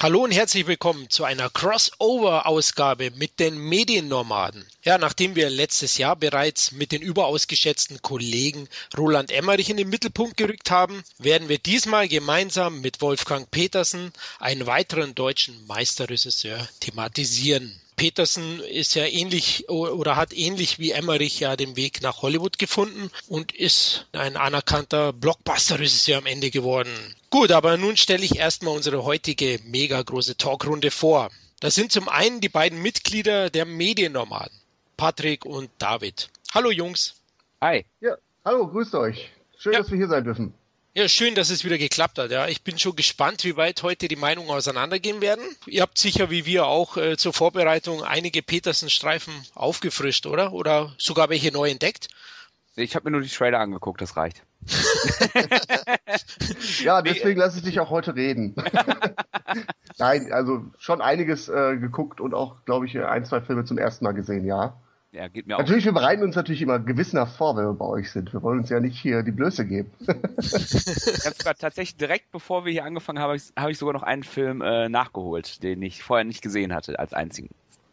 Hallo und herzlich willkommen zu einer Crossover-Ausgabe mit den Mediennomaden. Ja, nachdem wir letztes Jahr bereits mit den überaus geschätzten Kollegen Roland Emmerich in den Mittelpunkt gerückt haben, werden wir diesmal gemeinsam mit Wolfgang Petersen einen weiteren deutschen Meisterregisseur thematisieren. Peterson ist ja ähnlich oder hat ähnlich wie Emmerich ja den Weg nach Hollywood gefunden und ist ein anerkannter Blockbuster-Regisseur am Ende geworden. Gut, aber nun stelle ich erstmal unsere heutige mega große Talkrunde vor. Das sind zum einen die beiden Mitglieder der Mediennomaden, Patrick und David. Hallo Jungs. Hi. Ja, hallo, grüßt euch. Schön, ja. dass wir hier sein dürfen. Ja, schön, dass es wieder geklappt hat. Ja, ich bin schon gespannt, wie weit heute die Meinungen auseinandergehen werden. Ihr habt sicher wie wir auch äh, zur Vorbereitung einige Petersen-Streifen aufgefrischt, oder? Oder sogar welche neu entdeckt? Ich habe mir nur die Trailer angeguckt, das reicht. ja, deswegen lasse ich dich auch heute reden. Nein, also schon einiges äh, geguckt und auch, glaube ich, ein, zwei Filme zum ersten Mal gesehen, ja. Ja, geht mir auch. Natürlich, wir bereiten uns natürlich immer gewissenhaft vor, wenn wir bei euch sind. Wir wollen uns ja nicht hier die Blöße geben. ich habe sogar tatsächlich direkt bevor wir hier angefangen haben, habe ich, hab ich sogar noch einen Film äh, nachgeholt, den ich vorher nicht gesehen hatte, als einzigen.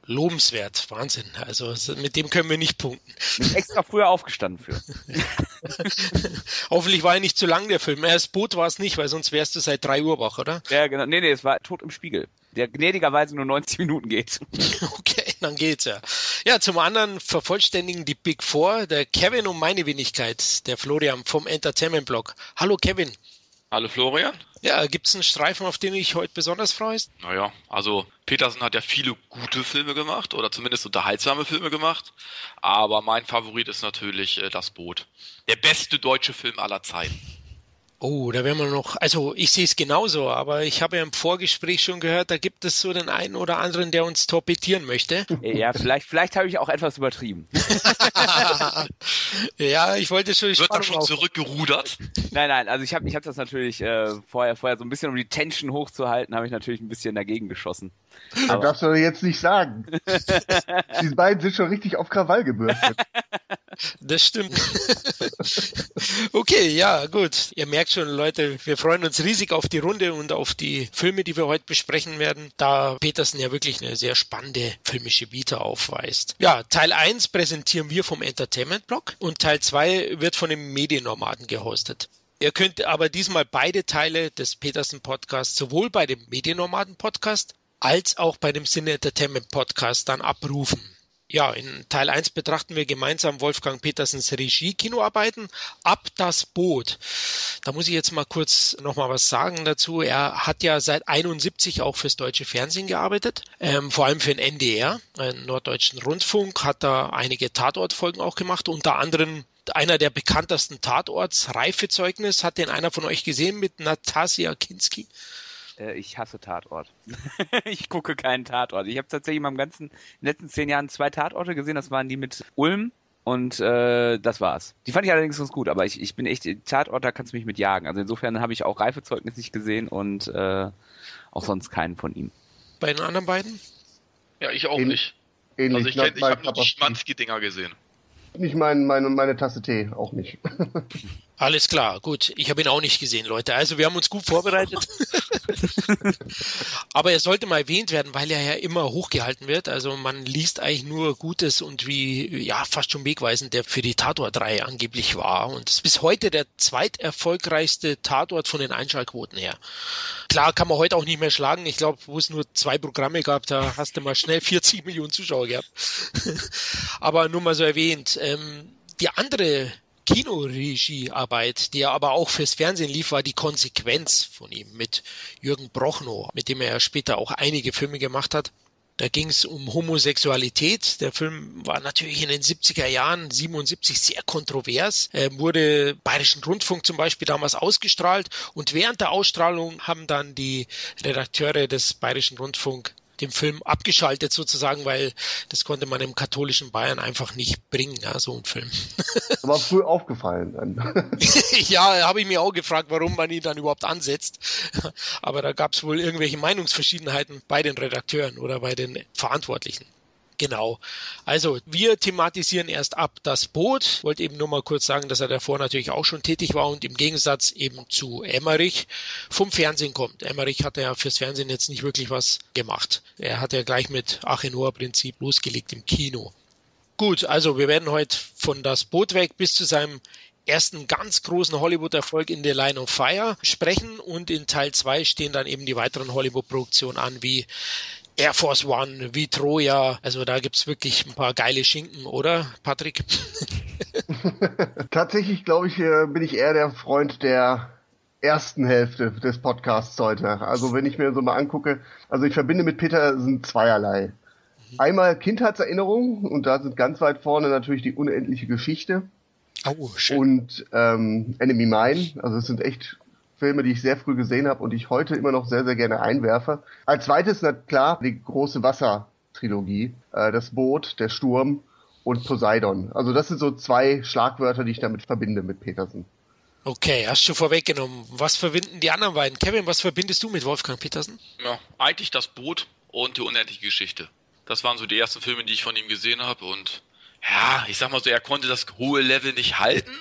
Lobenswert, Wahnsinn. Also mit dem können wir nicht punkten. Bin extra früher aufgestanden für. Hoffentlich war er nicht zu lang, der Film. Erst Boot war es nicht, weil sonst wärst du seit drei Uhr wach, oder? Ja, genau. Nee, nee, es war tot im Spiegel. Der gnädigerweise nur 90 Minuten geht. okay, dann geht's ja. Ja, zum anderen vervollständigen die Big Four, der Kevin und meine Wenigkeit, der Florian vom Entertainment Blog. Hallo Kevin. Hallo Florian. Ja, gibt es einen Streifen, auf den du dich heute besonders freust? Naja, also Petersen hat ja viele gute Filme gemacht oder zumindest unterhaltsame Filme gemacht. Aber mein Favorit ist natürlich äh, Das Boot. Der beste deutsche Film aller Zeiten. Oh, da werden wir noch, also ich sehe es genauso, aber ich habe ja im Vorgespräch schon gehört, da gibt es so den einen oder anderen, der uns torpedieren möchte. Ja, vielleicht, vielleicht habe ich auch etwas übertrieben. ja, ich wollte schon. Wird da schon auf. zurückgerudert? Nein, nein, also ich habe ich hab das natürlich äh, vorher, vorher so ein bisschen, um die Tension hochzuhalten, habe ich natürlich ein bisschen dagegen geschossen. Das darfst du jetzt nicht sagen. Die beiden sind schon richtig auf Krawall gebürstet. Das stimmt. okay, ja, gut. Ihr merkt schon, Leute, wir freuen uns riesig auf die Runde und auf die Filme, die wir heute besprechen werden, da Petersen ja wirklich eine sehr spannende filmische Vita aufweist. Ja, Teil 1 präsentieren wir vom Entertainment Blog und Teil 2 wird von den Mediennomaden gehostet. Ihr könnt aber diesmal beide Teile des Petersen Podcasts sowohl bei dem Mediennomaden Podcast als auch bei dem Cine Entertainment Podcast dann abrufen. Ja, in Teil 1 betrachten wir gemeinsam Wolfgang Petersens Regie-Kinoarbeiten ab das Boot. Da muss ich jetzt mal kurz nochmal was sagen dazu. Er hat ja seit 71 auch fürs deutsche Fernsehen gearbeitet, ähm, vor allem für den NDR, den Norddeutschen Rundfunk, hat da einige Tatortfolgen auch gemacht, unter anderem einer der bekanntesten Tatorts, Reifezeugnis. Hat den einer von euch gesehen mit Natasia Kinski? Äh, ich hasse Tatort. ich gucke keinen Tatort. Ich habe tatsächlich in meinen ganzen in den letzten zehn Jahren zwei Tatorte gesehen. Das waren die mit Ulm und äh, das war's. Die fand ich allerdings ganz gut, aber ich, ich bin echt, Tatort, da kannst du mich mit jagen. Also insofern habe ich auch Reifezeugnis nicht gesehen und äh, auch sonst keinen von ihm. Bei den anderen beiden? Ja, ich auch Ähn nicht. Ähnlich. Also ich, ich habe nur die Schmanzki-Dinger gesehen. Nicht mein, meine, meine Tasse Tee, auch nicht. Alles klar, gut. Ich habe ihn auch nicht gesehen, Leute. Also wir haben uns gut vorbereitet. Aber er sollte mal erwähnt werden, weil er ja immer hochgehalten wird. Also man liest eigentlich nur Gutes und wie, ja, fast schon wegweisend, der für die Tatort 3 angeblich war. Und ist bis heute der zweiterfolgreichste Tatort von den Einschaltquoten her. Klar kann man heute auch nicht mehr schlagen. Ich glaube, wo es nur zwei Programme gab, da hast du mal schnell 40 Millionen Zuschauer gehabt. Aber nur mal so erwähnt. Ähm, die andere Kinoregiearbeit, die er aber auch fürs Fernsehen lief, war die Konsequenz von ihm mit Jürgen Brochnow, mit dem er ja später auch einige Filme gemacht hat. Da ging es um Homosexualität. Der Film war natürlich in den 70er Jahren, 77, sehr kontrovers. Er wurde Bayerischen Rundfunk zum Beispiel damals ausgestrahlt und während der Ausstrahlung haben dann die Redakteure des Bayerischen Rundfunk dem Film abgeschaltet sozusagen, weil das konnte man im katholischen Bayern einfach nicht bringen, ja, so ein Film. Aber früh aufgefallen dann. ja, habe ich mir auch gefragt, warum man ihn dann überhaupt ansetzt. Aber da gab es wohl irgendwelche Meinungsverschiedenheiten bei den Redakteuren oder bei den Verantwortlichen. Genau. Also wir thematisieren erst ab das Boot. Wollte eben nur mal kurz sagen, dass er davor natürlich auch schon tätig war und im Gegensatz eben zu Emmerich vom Fernsehen kommt. Emmerich hat ja fürs Fernsehen jetzt nicht wirklich was gemacht. Er hat ja gleich mit Achenoa Prinzip losgelegt im Kino. Gut, also wir werden heute von das Boot weg bis zu seinem ersten ganz großen Hollywood-Erfolg in The Line of Fire sprechen und in Teil 2 stehen dann eben die weiteren Hollywood-Produktionen an, wie Air Force One, wie Troja. Also da gibt's wirklich ein paar geile Schinken, oder, Patrick? Tatsächlich, glaube ich, äh, bin ich eher der Freund der ersten Hälfte des Podcasts heute. Also wenn ich mir so mal angucke, also ich verbinde mit Peter sind zweierlei. Einmal Kindheitserinnerungen und da sind ganz weit vorne natürlich die unendliche Geschichte. Oh, schön. Und ähm, Enemy Mine, also es sind echt Filme, die ich sehr früh gesehen habe und die ich heute immer noch sehr, sehr gerne einwerfe. Als zweites, na klar, die große Wassertrilogie, äh, das Boot, der Sturm und Poseidon. Also das sind so zwei Schlagwörter, die ich damit verbinde mit Petersen. Okay, hast du vorweggenommen. Was verbinden die anderen beiden? Kevin, was verbindest du mit Wolfgang Petersen? Ja, eigentlich das Boot und die unendliche Geschichte. Das waren so die ersten Filme, die ich von ihm gesehen habe und ja, ich sag mal so, er konnte das hohe Level nicht halten.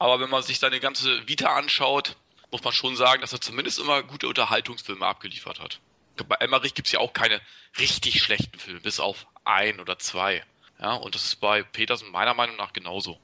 Aber wenn man sich seine ganze Vita anschaut, muss man schon sagen, dass er zumindest immer gute Unterhaltungsfilme abgeliefert hat. Bei Emmerich gibt es ja auch keine richtig schlechten Filme, bis auf ein oder zwei. Ja, und das ist bei Petersen meiner Meinung nach genauso.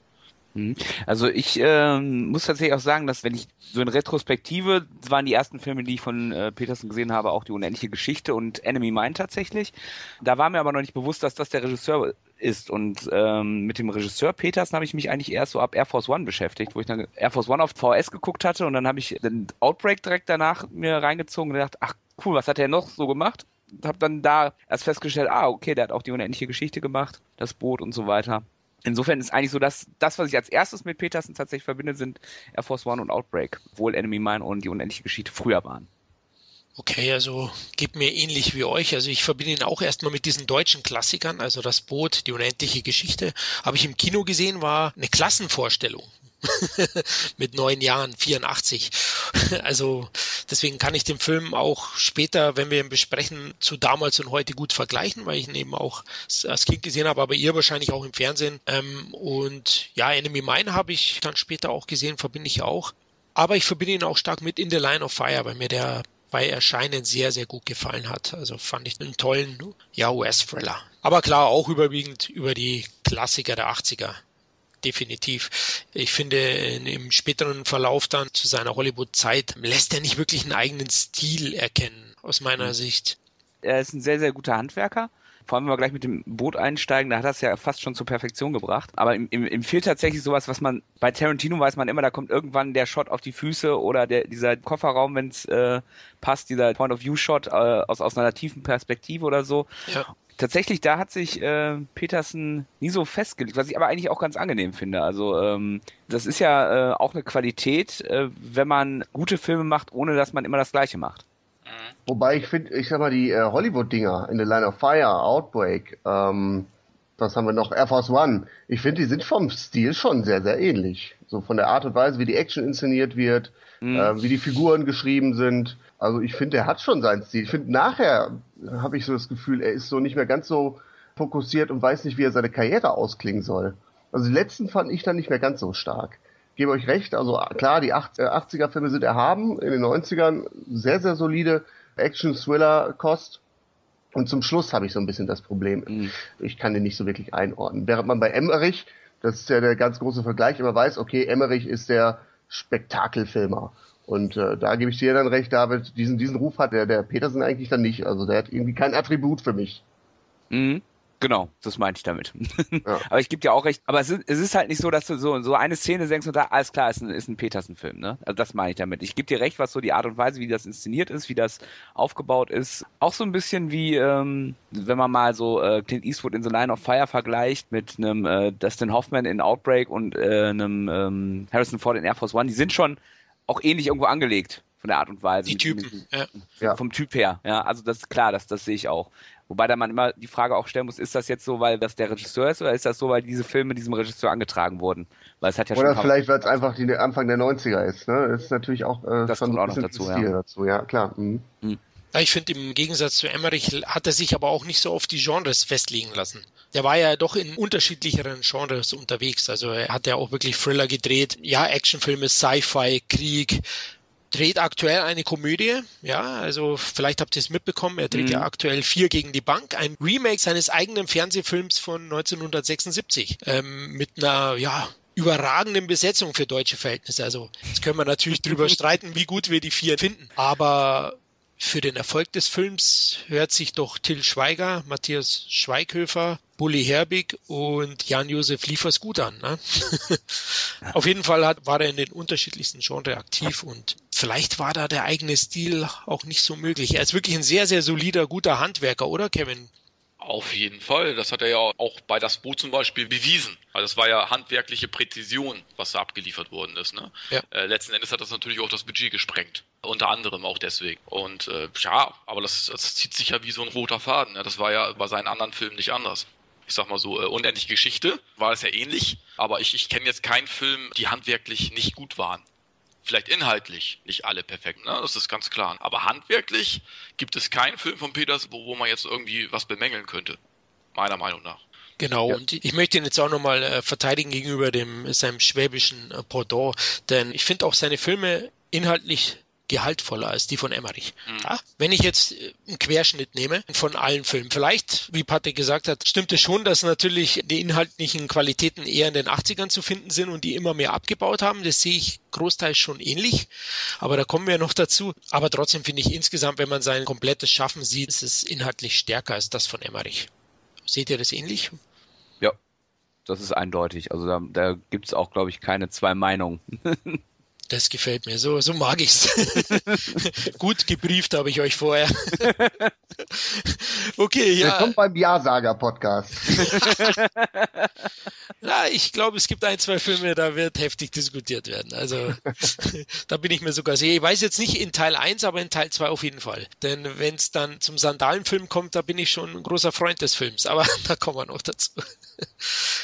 Mhm. Also ich ähm, muss tatsächlich auch sagen, dass wenn ich so in Retrospektive waren die ersten Filme, die ich von äh, Peterson gesehen habe, auch die unendliche Geschichte und Enemy Mine tatsächlich. Da war mir aber noch nicht bewusst, dass das der Regisseur ist. Und ähm, mit dem Regisseur Petersen habe ich mich eigentlich erst so ab Air Force One beschäftigt, wo ich dann Air Force One auf VS geguckt hatte und dann habe ich den Outbreak direkt danach mir reingezogen und gedacht, ach cool, was hat er noch so gemacht? Habe dann da erst festgestellt, ah okay, der hat auch die unendliche Geschichte gemacht, das Boot und so weiter. Insofern ist eigentlich so, dass das, was ich als erstes mit Peterson tatsächlich verbinde, sind Air Force One und Outbreak, obwohl Enemy Mine und die unendliche Geschichte früher waren. Okay, also geht mir ähnlich wie euch. Also ich verbinde ihn auch erstmal mit diesen deutschen Klassikern, also das Boot, die unendliche Geschichte. Habe ich im Kino gesehen, war eine Klassenvorstellung. mit neun Jahren, 84. Also deswegen kann ich den Film auch später, wenn wir ihn besprechen, zu damals und heute gut vergleichen, weil ich ihn eben auch als Kind gesehen habe, aber ihr wahrscheinlich auch im Fernsehen. Ähm, und ja, Enemy Mine habe ich dann später auch gesehen, verbinde ich auch. Aber ich verbinde ihn auch stark mit In the Line of Fire, weil mir der bei Erscheinen sehr, sehr gut gefallen hat. Also fand ich einen tollen, ja, US-Thriller. Aber klar, auch überwiegend über die Klassiker der 80er definitiv. Ich finde, im späteren Verlauf dann zu seiner Hollywood-Zeit lässt er nicht wirklich einen eigenen Stil erkennen, aus meiner mhm. Sicht. Er ist ein sehr, sehr guter Handwerker. Vor allem, wenn wir gleich mit dem Boot einsteigen, da hat es ja fast schon zur Perfektion gebracht. Aber im, im, im fehlt tatsächlich sowas, was man, bei Tarantino weiß man immer, da kommt irgendwann der Shot auf die Füße oder der, dieser Kofferraum, wenn es äh, passt, dieser Point-of-View-Shot äh, aus, aus einer tiefen Perspektive oder so. Ja tatsächlich, da hat sich äh, Peterson nie so festgelegt, was ich aber eigentlich auch ganz angenehm finde. Also ähm, das ist ja äh, auch eine Qualität, äh, wenn man gute Filme macht, ohne dass man immer das Gleiche macht. Wobei ich finde, ich sag mal, die äh, Hollywood-Dinger in The Line of Fire, Outbreak, ähm, was haben wir noch? Air Force One. Ich finde, die sind vom Stil schon sehr, sehr ähnlich. So von der Art und Weise, wie die Action inszeniert wird, mhm. äh, wie die Figuren geschrieben sind. Also ich finde, er hat schon seinen Stil. Ich finde, nachher habe ich so das Gefühl, er ist so nicht mehr ganz so fokussiert und weiß nicht, wie er seine Karriere ausklingen soll. Also die letzten fand ich dann nicht mehr ganz so stark. Gebe euch recht, also klar, die 80er-Filme äh, sind erhaben, in den 90ern sehr, sehr solide Action-Thriller-Kost. Und zum Schluss habe ich so ein bisschen das Problem. Mhm. Ich kann den nicht so wirklich einordnen. Während man bei Emmerich, das ist ja der ganz große Vergleich, immer weiß, okay, Emmerich ist der Spektakelfilmer. Und äh, da gebe ich dir dann recht, David, diesen, diesen Ruf hat der, der Petersen eigentlich dann nicht. Also der hat irgendwie kein Attribut für mich. Mhm. Genau, das meinte ich damit. Ja. aber ich gebe dir auch recht. Aber es ist, es ist halt nicht so, dass du so, so eine Szene denkst und da, alles klar, ist ein, ist ein Petersen-Film, ne? Also das meine ich damit. Ich gebe dir recht, was so die Art und Weise, wie das inszeniert ist, wie das aufgebaut ist. Auch so ein bisschen wie, ähm, wenn man mal so äh, Clint Eastwood in The Line of Fire vergleicht mit einem äh, Dustin Hoffman in Outbreak und äh, einem ähm, Harrison Ford in Air Force One. Die sind schon auch ähnlich irgendwo angelegt von der Art und Weise. Die Typen, ja. ja. Vom Typ her, ja. Also das ist klar, das, das sehe ich auch. Wobei da man immer die Frage auch stellen muss, ist das jetzt so, weil das der Regisseur ist oder ist das so, weil diese Filme diesem Regisseur angetragen wurden? Weil es hat ja oder schon vielleicht, weil es einfach die Anfang der 90er ist, ne? Das ist natürlich auch äh, das schon kommt auch noch dazu, Stil ja. dazu, ja, klar. Mhm. Mhm. Ja, ich finde, im Gegensatz zu Emmerich hat er sich aber auch nicht so auf die Genres festlegen lassen. Der war ja doch in unterschiedlicheren Genres unterwegs. Also er hat ja auch wirklich Thriller gedreht. Ja, Actionfilme, Sci-Fi, Krieg, dreht aktuell eine Komödie. Ja, also vielleicht habt ihr es mitbekommen. Er dreht mhm. ja aktuell Vier gegen die Bank, ein Remake seines eigenen Fernsehfilms von 1976 ähm, mit einer ja überragenden Besetzung für deutsche Verhältnisse. Also jetzt können wir natürlich drüber streiten, wie gut wir die vier finden. Aber für den Erfolg des Films hört sich doch Till Schweiger, Matthias Schweighöfer, Bully Herbig und Jan-Josef Liefers gut an. Ne? Auf jeden Fall hat, war er in den unterschiedlichsten Genres aktiv und vielleicht war da der eigene Stil auch nicht so möglich. Er ist wirklich ein sehr, sehr solider, guter Handwerker, oder Kevin? Auf jeden Fall. Das hat er ja auch bei das Boot zum Beispiel bewiesen. Also es war ja handwerkliche Präzision, was da abgeliefert worden ist. Ne? Ja. Äh, letzten Endes hat das natürlich auch das Budget gesprengt. Unter anderem auch deswegen. Und äh, ja, aber das, das zieht sich ja wie so ein roter Faden. Ne? Das war ja bei seinen anderen Filmen nicht anders ich sag mal so, äh, unendliche Geschichte war es ja ähnlich, aber ich, ich kenne jetzt keinen Film, die handwerklich nicht gut waren. Vielleicht inhaltlich nicht alle perfekt, ne? das ist ganz klar. Aber handwerklich gibt es keinen Film von Peters, wo, wo man jetzt irgendwie was bemängeln könnte. Meiner Meinung nach. Genau, ja. und ich möchte ihn jetzt auch nochmal äh, verteidigen gegenüber dem seinem schwäbischen äh, Pendant, denn ich finde auch seine Filme inhaltlich gehaltvoller als die von Emmerich. Mhm. Ja, wenn ich jetzt äh, einen Querschnitt nehme von allen Filmen, vielleicht, wie Patrick gesagt hat, stimmt es schon, dass natürlich die inhaltlichen Qualitäten eher in den 80ern zu finden sind und die immer mehr abgebaut haben. Das sehe ich großteils schon ähnlich, aber da kommen wir noch dazu. Aber trotzdem finde ich insgesamt, wenn man sein komplettes Schaffen sieht, ist es inhaltlich stärker als das von Emmerich. Seht ihr das ähnlich? Ja, das ist eindeutig. Also da, da gibt es auch, glaube ich, keine zwei Meinungen. Das gefällt mir. So, so mag ich's. Gut gebrieft habe ich euch vorher. okay, ja. Willkommen beim Ja-Sager-Podcast. ja, ich glaube, es gibt ein, zwei Filme, da wird heftig diskutiert werden. Also, da bin ich mir sogar sicher. Ich weiß jetzt nicht in Teil 1, aber in Teil 2 auf jeden Fall. Denn wenn es dann zum Sandalenfilm kommt, da bin ich schon ein großer Freund des Films. Aber da kommen wir noch dazu.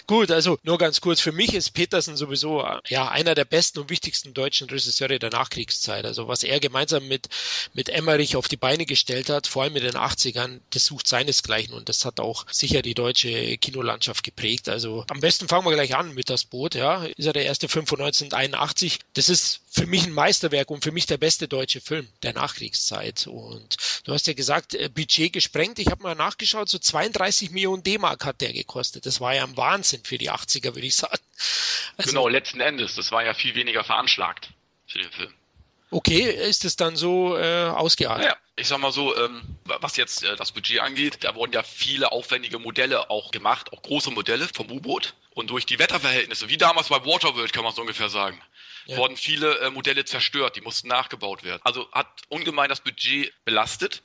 Gut, also nur ganz kurz. Für mich ist Petersen sowieso ja einer der besten und wichtigsten deutschen deutschen Regisseure der Nachkriegszeit. Also was er gemeinsam mit, mit Emmerich auf die Beine gestellt hat, vor allem in den 80ern, das sucht seinesgleichen und das hat auch sicher die deutsche Kinolandschaft geprägt. Also am besten fangen wir gleich an mit das Boot, ja. Ist ja der erste Film von 1981. Das ist für mich ein Meisterwerk und für mich der beste deutsche Film der Nachkriegszeit. Und du hast ja gesagt, äh, Budget gesprengt. Ich habe mal nachgeschaut, so 32 Millionen D-Mark hat der gekostet. Das war ja ein Wahnsinn für die 80er, würde ich sagen. Also, genau, letzten Endes. Das war ja viel weniger veranschlagt für den Film. Okay, ist es dann so äh, ausgeartet? Ja, ich sag mal so, ähm, was jetzt äh, das Budget angeht, da wurden ja viele aufwendige Modelle auch gemacht, auch große Modelle vom U-Boot. Und durch die Wetterverhältnisse, wie damals bei Waterworld kann man so ungefähr sagen, ja. wurden viele äh, Modelle zerstört, die mussten nachgebaut werden. Also hat ungemein das Budget belastet.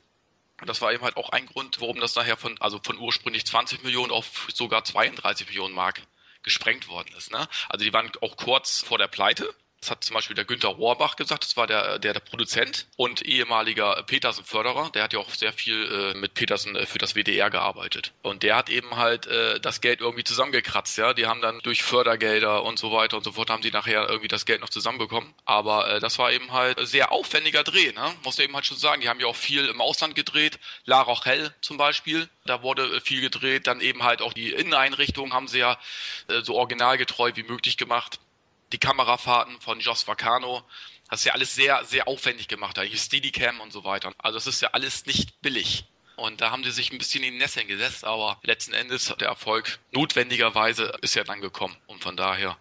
Das war eben halt auch ein Grund, warum das nachher von, also von ursprünglich 20 Millionen auf sogar 32 Millionen Mark gesprengt worden ist. Ne? Also die waren auch kurz vor der Pleite. Das hat zum Beispiel der Günther Rohrbach gesagt, das war der, der, der Produzent und ehemaliger Petersen-Förderer. Der hat ja auch sehr viel äh, mit Petersen äh, für das WDR gearbeitet. Und der hat eben halt äh, das Geld irgendwie zusammengekratzt. Ja, Die haben dann durch Fördergelder und so weiter und so fort haben sie nachher irgendwie das Geld noch zusammenbekommen. Aber äh, das war eben halt sehr aufwendiger Dreh, ne? muss eben halt schon sagen. Die haben ja auch viel im Ausland gedreht. La Rochelle zum Beispiel, da wurde äh, viel gedreht. Dann eben halt auch die Inneneinrichtungen haben sie ja äh, so originalgetreu wie möglich gemacht die Kamerafahrten von Jos Vacano. Das ist ja alles sehr, sehr aufwendig gemacht, da Steadicam und so weiter. Also es ist ja alles nicht billig. Und da haben sie sich ein bisschen in die Nesseln gesetzt, aber letzten Endes der Erfolg notwendigerweise ist ja dann gekommen. Und von daher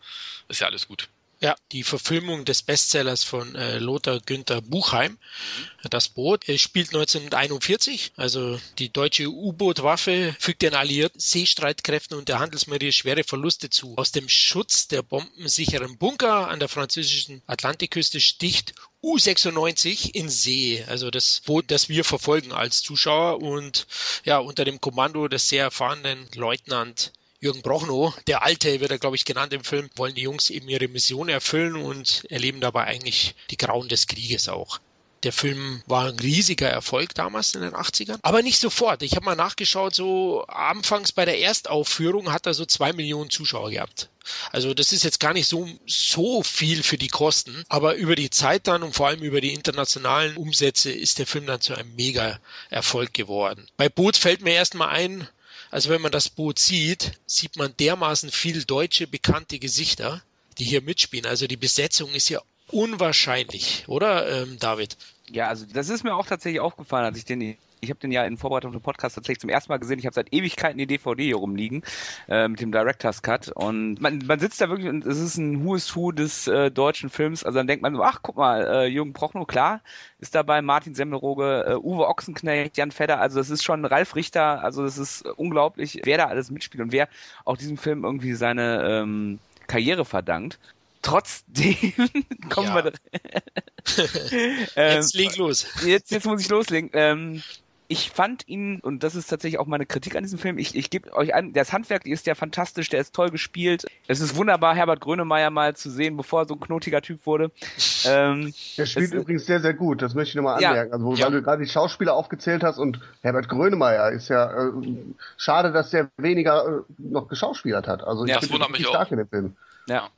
ist ja alles gut. Ja, die Verfilmung des Bestsellers von äh, Lothar Günther Buchheim, mhm. das Boot, äh, spielt 1941. Also die deutsche U-Boot-Waffe fügt den alliierten Seestreitkräften und der Handelsmarine schwere Verluste zu. Aus dem Schutz der bombensicheren Bunker an der französischen Atlantikküste sticht U-96 in See, also das Boot, das wir verfolgen als Zuschauer und ja, unter dem Kommando des sehr erfahrenen Leutnant Jürgen Brochnow, der Alte wird er, glaube ich, genannt im Film, wollen die Jungs eben ihre Mission erfüllen und erleben dabei eigentlich die Grauen des Krieges auch. Der Film war ein riesiger Erfolg damals in den 80ern, aber nicht sofort. Ich habe mal nachgeschaut, so anfangs bei der Erstaufführung hat er so zwei Millionen Zuschauer gehabt. Also das ist jetzt gar nicht so, so viel für die Kosten, aber über die Zeit dann und vor allem über die internationalen Umsätze ist der Film dann zu einem Mega-Erfolg geworden. Bei Boot fällt mir erstmal ein, also wenn man das Boot sieht, sieht man dermaßen viel deutsche bekannte Gesichter, die hier mitspielen. Also die Besetzung ist ja unwahrscheinlich, oder ähm, David? Ja, also das ist mir auch tatsächlich aufgefallen, als ich den ich habe den ja in Vorbereitung zum Podcast tatsächlich zum ersten Mal gesehen. Ich habe seit Ewigkeiten die DVD hier rumliegen äh, mit dem Director's Cut und man, man sitzt da wirklich und es ist ein Who is Who des äh, deutschen Films. Also dann denkt man so, ach guck mal, äh, Jürgen Prochnow, klar, ist dabei, Martin Semmelroge, äh, Uwe Ochsenknecht, Jan Fedder, also das ist schon Ralf Richter, also das ist unglaublich, wer da alles mitspielt und wer auch diesem Film irgendwie seine ähm, Karriere verdankt. Trotzdem kommen Ja. wir. Jetzt leg los. Jetzt, jetzt muss ich loslegen. Ähm, ich fand ihn, und das ist tatsächlich auch meine Kritik an diesem Film, ich, ich gebe euch an, das Handwerk ist ja fantastisch, der ist toll gespielt. Es ist wunderbar, Herbert Grönemeyer mal zu sehen, bevor er so ein knotiger Typ wurde. Ähm, Der spielt Es- übrigens sehr, sehr gut, das möchte ich nochmal Ja. anmerken. Also, Ja. weil du gerade die Schauspieler aufgezählt hast und Herbert Grönemeyer ist ja äh, schade, dass der weniger äh, noch geschauspielert hat. Also ich Ja, das finde wundert ihn mich richtig auch. stark in dem Film. ja,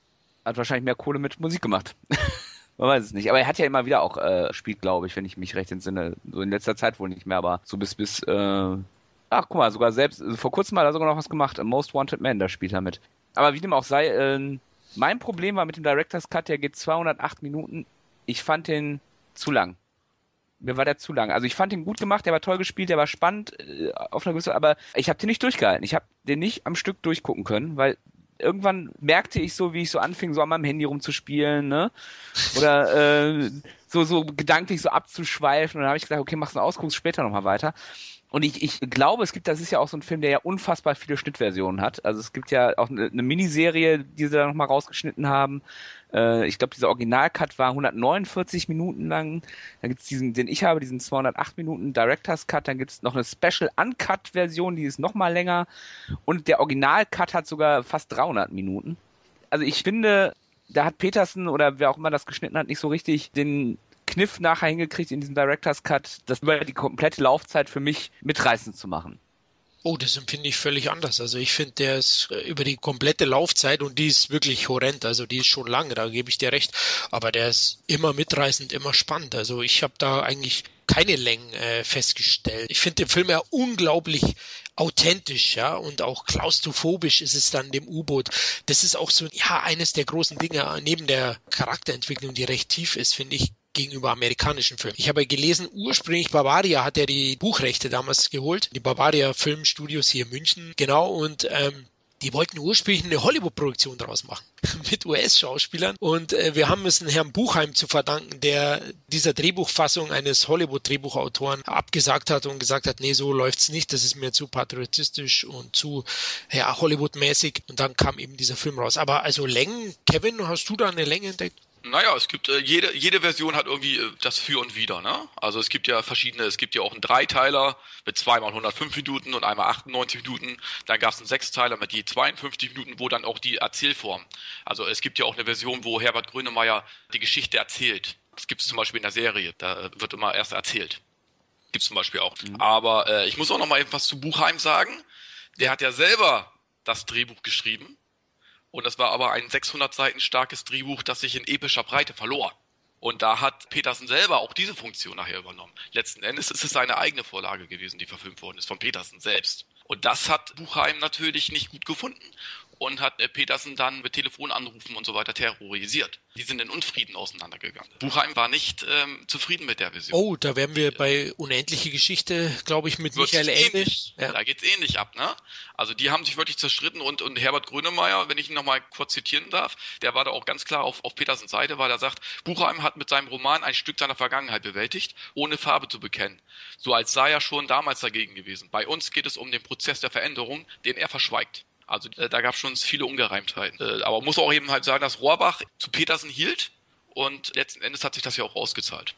hat wahrscheinlich mehr Kohle mit Musik gemacht. Man weiß es nicht. Aber er hat ja immer wieder auch äh, spielt, glaube ich, wenn ich mich recht entsinne. So in letzter Zeit wohl nicht mehr, aber so bis bis. Äh, ach, guck mal, sogar selbst also vor kurzem hat er sogar noch was gemacht. Most Wanted Man, da spielt er mit. Aber wie dem auch sei, äh, mein Problem war mit dem Director's Cut, der geht 208 Minuten. Ich fand den zu lang. Mir war der zu lang. Also ich fand den gut gemacht, der war toll gespielt, der war spannend äh, auf einer gewisse, aber ich habe den nicht durchgehalten. Ich habe den nicht am Stück durchgucken können, weil irgendwann merkte ich so, wie ich so anfing, so an meinem Handy rumzuspielen, ne? Oder äh, so so gedanklich so abzuschweifen. Und dann habe ich gesagt, okay, mach's aus, guck's später nochmal weiter. Und ich, ich glaube, es gibt, das ist ja auch so ein Film, der ja unfassbar viele Schnittversionen hat. Also es gibt ja auch eine, eine Miniserie, die sie da nochmal rausgeschnitten haben. Äh, ich glaube, dieser Originalcut war 149 Minuten lang. Dann gibt's diesen, den ich habe, diesen 208 Minuten Director's Cut. Dann gibt's noch eine Special Uncut Version, die ist nochmal länger. Und der Originalcut hat sogar fast 300 Minuten. Also ich finde, da hat Peterson oder wer auch immer das geschnitten hat, nicht so richtig den Kniff nachher hingekriegt in diesem Director's Cut, das über die komplette Laufzeit für mich mitreißend zu machen. Oh, das empfinde ich völlig anders. Also ich finde, der ist äh, über die komplette Laufzeit und die ist wirklich horrend. Also die ist schon lang, da gebe ich dir recht. Aber der ist immer mitreißend, immer spannend. Also ich habe da eigentlich keine Längen äh, festgestellt. Ich finde den Film ja unglaublich authentisch, ja, und auch klaustrophobisch ist es dann dem U-Boot. Das ist auch so, ja, eines der großen Dinge neben der Charakterentwicklung, die recht tief ist, finde ich, gegenüber amerikanischen Filmen. Ich habe gelesen, ursprünglich Bavaria hat ja die Buchrechte damals geholt, die Bavaria Filmstudios hier in München, genau, und ähm, die wollten ursprünglich eine Hollywood-Produktion draus machen mit US-Schauspielern und äh, wir haben es Herrn Buchheim zu verdanken, der dieser Drehbuchfassung eines Hollywood-Drehbuchautoren abgesagt hat und gesagt hat, nee, so läuft's nicht, das ist mir zu patriotistisch und zu ja, Hollywood-mäßig und dann kam eben dieser Film raus. Aber also Längen, Kevin, hast du da eine Länge entdeckt? Naja, es gibt äh, jede, jede Version hat irgendwie äh, das Für und Wider, ne? Also es gibt ja verschiedene, es gibt ja auch einen Dreiteiler mit zweimal 105 Minuten und einmal 98 Minuten. Dann gab es einen Sechsteiler mit je 52 Minuten, wo dann auch die Erzählform. Also es gibt ja auch eine Version, wo Herbert Grönemeyer die Geschichte erzählt. Das gibt es zum Beispiel in der Serie. Da äh, wird immer erst erzählt. Gibt es zum Beispiel auch. Aber äh, ich muss auch noch mal etwas zu Buchheim sagen. Der hat ja selber das Drehbuch geschrieben. Und das war aber ein 600 Seiten starkes Drehbuch, das sich in epischer Breite verlor. Und da hat Petersen selber auch diese Funktion nachher übernommen. Letzten Endes ist es seine eigene Vorlage gewesen, die verfilmt worden ist, von Petersen selbst. Und das hat Buchheim natürlich nicht gut gefunden und hat äh, Petersen dann mit Telefonanrufen und so weiter terrorisiert. Die sind in Unfrieden auseinandergegangen. Buchheim war nicht ähm, zufrieden mit der Vision. Oh, da wären wir bei Unendliche Geschichte, glaube ich, mit Wird's Michael ähnlich. Ja. Da geht's ähnlich ab, ne? Also die haben sich wirklich zerstritten und, und Herbert Grönemeyer, wenn ich ihn nochmal kurz zitieren darf, der war da auch ganz klar auf, auf Petersens Seite, weil er sagt, Buchheim hat mit seinem Roman ein Stück seiner Vergangenheit bewältigt, ohne Farbe zu bekennen. So als sei er schon damals dagegen gewesen. Bei uns geht es um den Prozess der Veränderung, den er verschweigt. Also äh, da gab es schon viele Ungereimtheiten. Äh, aber man muss auch eben halt sagen, dass Rohrbach zu Petersen hielt und letzten Endes hat sich das ja auch ausgezahlt.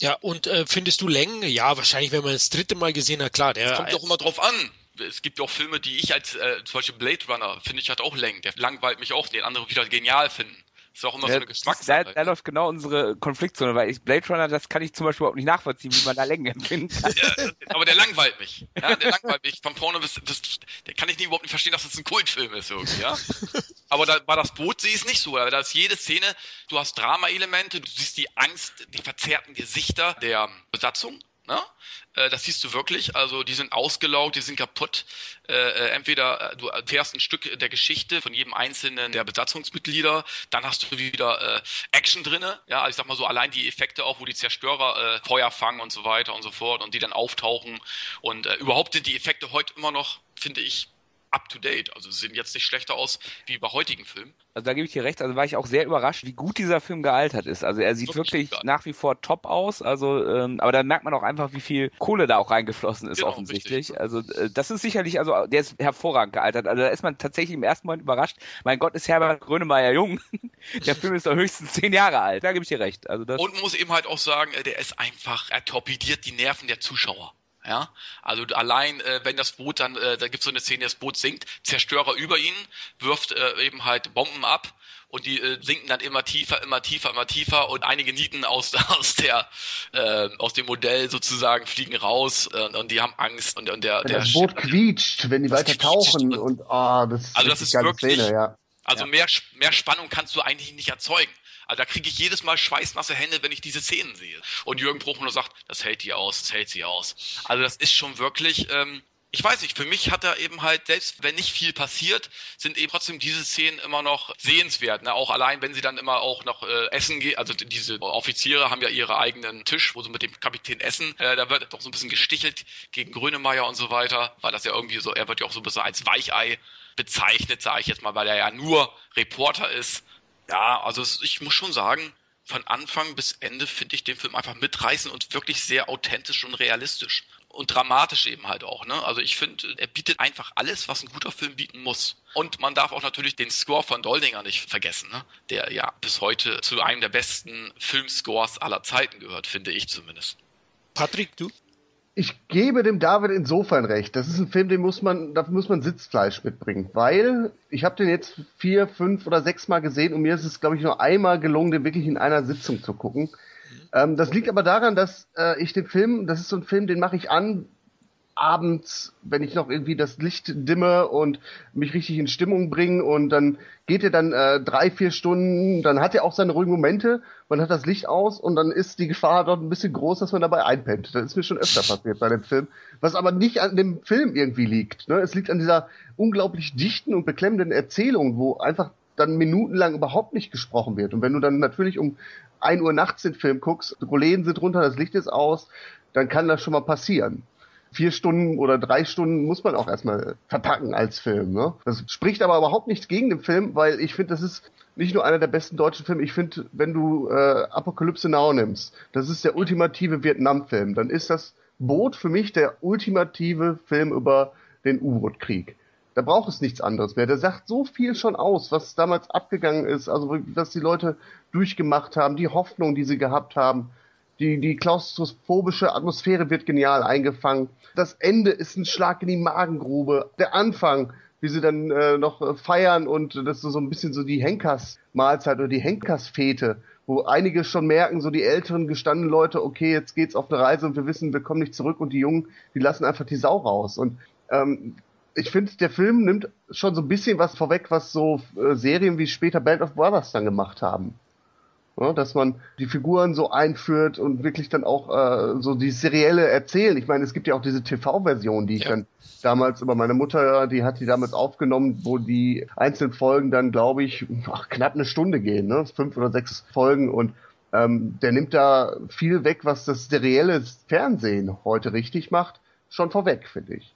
Ja, und äh, findest du Längen? Ja, wahrscheinlich, wenn man das dritte Mal gesehen hat, klar. Der, Es kommt ja auch immer drauf an. Es gibt ja auch Filme, die ich als, äh, zum Beispiel Blade Runner, finde ich, hat auch Längen. Der langweilt mich auch, den andere wieder genial finden. Ist auch immer Ja, so eine da, Geschmackssache. da läuft genau unsere Konfliktzone, weil ich Blade Runner, das kann ich zum Beispiel überhaupt nicht nachvollziehen, wie man da Längen empfinden kann. Ja, aber der langweilt mich. Ja, der langweilt mich von vorne bis, bis der kann ich nie, überhaupt nicht verstehen, dass das ein Kultfilm ist irgendwie, ja. Aber da, bei das Boot sehe ich es nicht so, da ist jede Szene, du hast Drama-Elemente, du siehst die Angst, die verzerrten Gesichter der Besatzung. Ne? Äh, Das siehst du wirklich, also die sind ausgelaugt, die sind kaputt. Äh, äh, entweder du erfährst ein Stück der Geschichte von jedem einzelnen der Besatzungsmitglieder, dann hast du wieder Action drinne, ja, also ich sag mal so allein die Effekte auch, wo die Zerstörer Feuer fangen und so weiter und so fort und die dann auftauchen und überhaupt sind die Effekte heute immer noch, finde ich, up to date. Also sie sehen jetzt nicht schlechter aus wie bei heutigen Filmen. Also da gebe ich dir recht, also war ich auch sehr überrascht, wie gut dieser Film gealtert ist. Also er sieht Wirklich wirklich nach wie vor top aus, also ähm, aber da merkt man auch einfach, wie viel Kohle da auch reingeflossen ist Genau, offensichtlich. richtig. Also äh, das ist sicherlich, also der ist hervorragend gealtert. Also da ist man tatsächlich im ersten Moment überrascht. Mein Gott, ist Herbert Grönemeyer jung. der Film ist doch höchstens zehn Jahre alt. Da gebe ich dir recht. Also das Und man muss eben halt auch sagen, äh, der ist einfach, er torpediert die Nerven der Zuschauer. Ja, also allein, äh, wenn das Boot dann, äh, da gibt es so eine Szene, das Boot sinkt, Zerstörer über ihn, wirft äh, eben halt Bomben ab und die äh, sinken dann immer tiefer, immer tiefer, immer tiefer und einige Nieten aus, aus der, äh, aus dem Modell sozusagen fliegen raus äh, und die haben Angst und, und der, Wenn der das Boot quietscht, wenn die weiter tauchen und- ah, das ist Also das ist wirklich- Szene, ja. Also Ja. mehr, mehr Spannung kannst du eigentlich nicht erzeugen. Also da kriege ich jedes Mal schweißnasse Hände, wenn ich diese Szenen sehe. Und Jürgen Bruchmann sagt, das hält die aus, das hält sie aus. Also das ist schon wirklich, ähm, ich weiß nicht, für mich hat er eben halt, selbst wenn nicht viel passiert, sind eben trotzdem diese Szenen immer noch sehenswert. Ne? Auch allein, wenn sie dann immer auch noch äh, essen gehen. Also diese Offiziere haben ja ihren eigenen Tisch, wo sie mit dem Kapitän essen. Äh, da wird doch so ein bisschen gestichelt gegen Grönemeyer und so weiter, weil das ja irgendwie so, er wird ja auch so ein bisschen als Weichei bezeichnet, sage ich jetzt mal, weil er ja nur Reporter ist. Ja, also ich muss schon sagen, von Anfang bis Ende finde ich den Film einfach mitreißend und wirklich sehr authentisch und realistisch. Und dramatisch eben halt auch, ne? Also ich finde, er bietet einfach alles, was ein guter Film bieten muss. Und man darf auch natürlich den Score von Doldinger nicht vergessen, ne? Der ja bis heute zu einem der besten Filmscores aller Zeiten gehört, finde ich zumindest. Patrick, du? Ich gebe dem David insofern recht. Das ist ein Film, den muss man, da muss man Sitzfleisch mitbringen, weil ich habe den jetzt vier, fünf oder sechs Mal gesehen und mir ist es, glaube ich, nur einmal gelungen, den wirklich in einer Sitzung zu gucken. Ähm, das liegt aber daran, dass äh, ich den Film, das ist so ein Film, den mache ich an abends, wenn ich noch irgendwie das Licht dimme und mich richtig in Stimmung bringe und dann geht er dann äh, drei, vier Stunden, dann hat er auch seine ruhigen Momente, man hat das Licht aus und dann ist die Gefahr dort ein bisschen groß, dass man dabei einpennt. Das ist mir schon öfter passiert bei dem Film, was aber nicht an dem Film irgendwie liegt. Ne? Es liegt an dieser unglaublich dichten und beklemmenden Erzählung, wo einfach dann minutenlang überhaupt nicht gesprochen wird. Und wenn du dann natürlich um 1 Uhr nachts den Film guckst, Rollläden sind runter, das Licht ist aus, dann kann das schon mal passieren vier Stunden oder drei Stunden muss man auch erstmal verpacken als Film. Ne? Das spricht aber überhaupt nichts gegen den Film, weil ich finde, das ist nicht nur einer der besten deutschen Filme. Ich finde, wenn du äh, Apokalypse Now nimmst, das ist der ultimative Vietnam-Film, dann ist das Boot für mich der ultimative Film über den U-Boot-Krieg. Da braucht es nichts anderes mehr. Der sagt so viel schon aus, was damals abgegangen ist, also was die Leute durchgemacht haben, die Hoffnung, die sie gehabt haben. Die, die klaustrophobische Atmosphäre wird genial eingefangen. Das Ende ist ein Schlag in die Magengrube. Der Anfang, wie sie dann äh, noch äh, feiern und das ist so ein bisschen so die Henkersmahlzeit oder die Henkersfete, wo einige schon merken, so die älteren gestandenen Leute, okay, jetzt geht's auf eine Reise und wir wissen, wir kommen nicht zurück und die Jungen, die lassen einfach die Sau raus. Und ähm, ich finde, der Film nimmt schon so ein bisschen was vorweg, was so äh, Serien wie später Band of Brothers dann gemacht haben. Ja, dass man die Figuren so einführt und wirklich dann auch äh, so die serielle erzählen. Ich meine, es gibt ja auch diese TV-Version, die ich Ja. dann damals über meine Mutter, die hat die damals aufgenommen, wo die einzelnen Folgen dann, glaube ich, ach, knapp eine Stunde gehen, ne? Fünf oder sechs Folgen und ähm, der nimmt da viel weg, was das serielle Fernsehen heute richtig macht, schon vorweg, finde ich.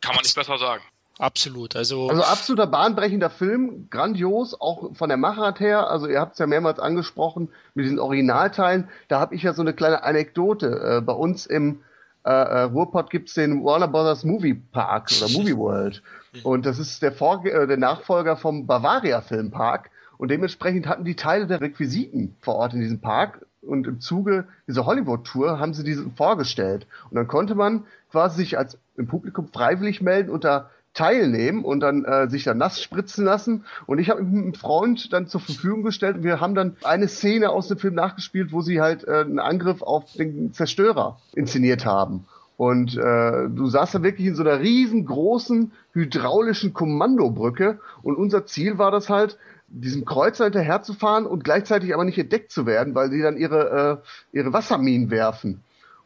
Kann man nicht besser sagen. Absolut. Also, Also absoluter bahnbrechender Film, grandios, auch von der Machart her. Also ihr habt es ja mehrmals angesprochen mit diesen Originalteilen. Da habe ich ja so eine kleine Anekdote. Äh, bei uns im äh, äh, Ruhrpott gibt's den Warner Brothers Movie Park oder Movie World. Und das ist der, Vorge äh, der Nachfolger vom Bavaria Filmpark. Und dementsprechend hatten die Teile der Requisiten vor Ort in diesem Park. Und im Zuge dieser Hollywood-Tour haben sie diese vorgestellt. Und dann konnte man quasi sich als im Publikum freiwillig melden da teilnehmen und dann äh, sich dann nass spritzen lassen. Und ich habe einen Freund dann zur Verfügung gestellt und wir haben dann eine Szene aus dem Film nachgespielt, wo sie halt äh, einen Angriff auf den Zerstörer inszeniert haben. Und äh, du saßt da wirklich in so einer riesengroßen hydraulischen Kommandobrücke und unser Ziel war das halt, diesem Kreuzer hinterherzufahren und gleichzeitig aber nicht entdeckt zu werden, weil sie dann ihre, äh, ihre Wasserminen werfen.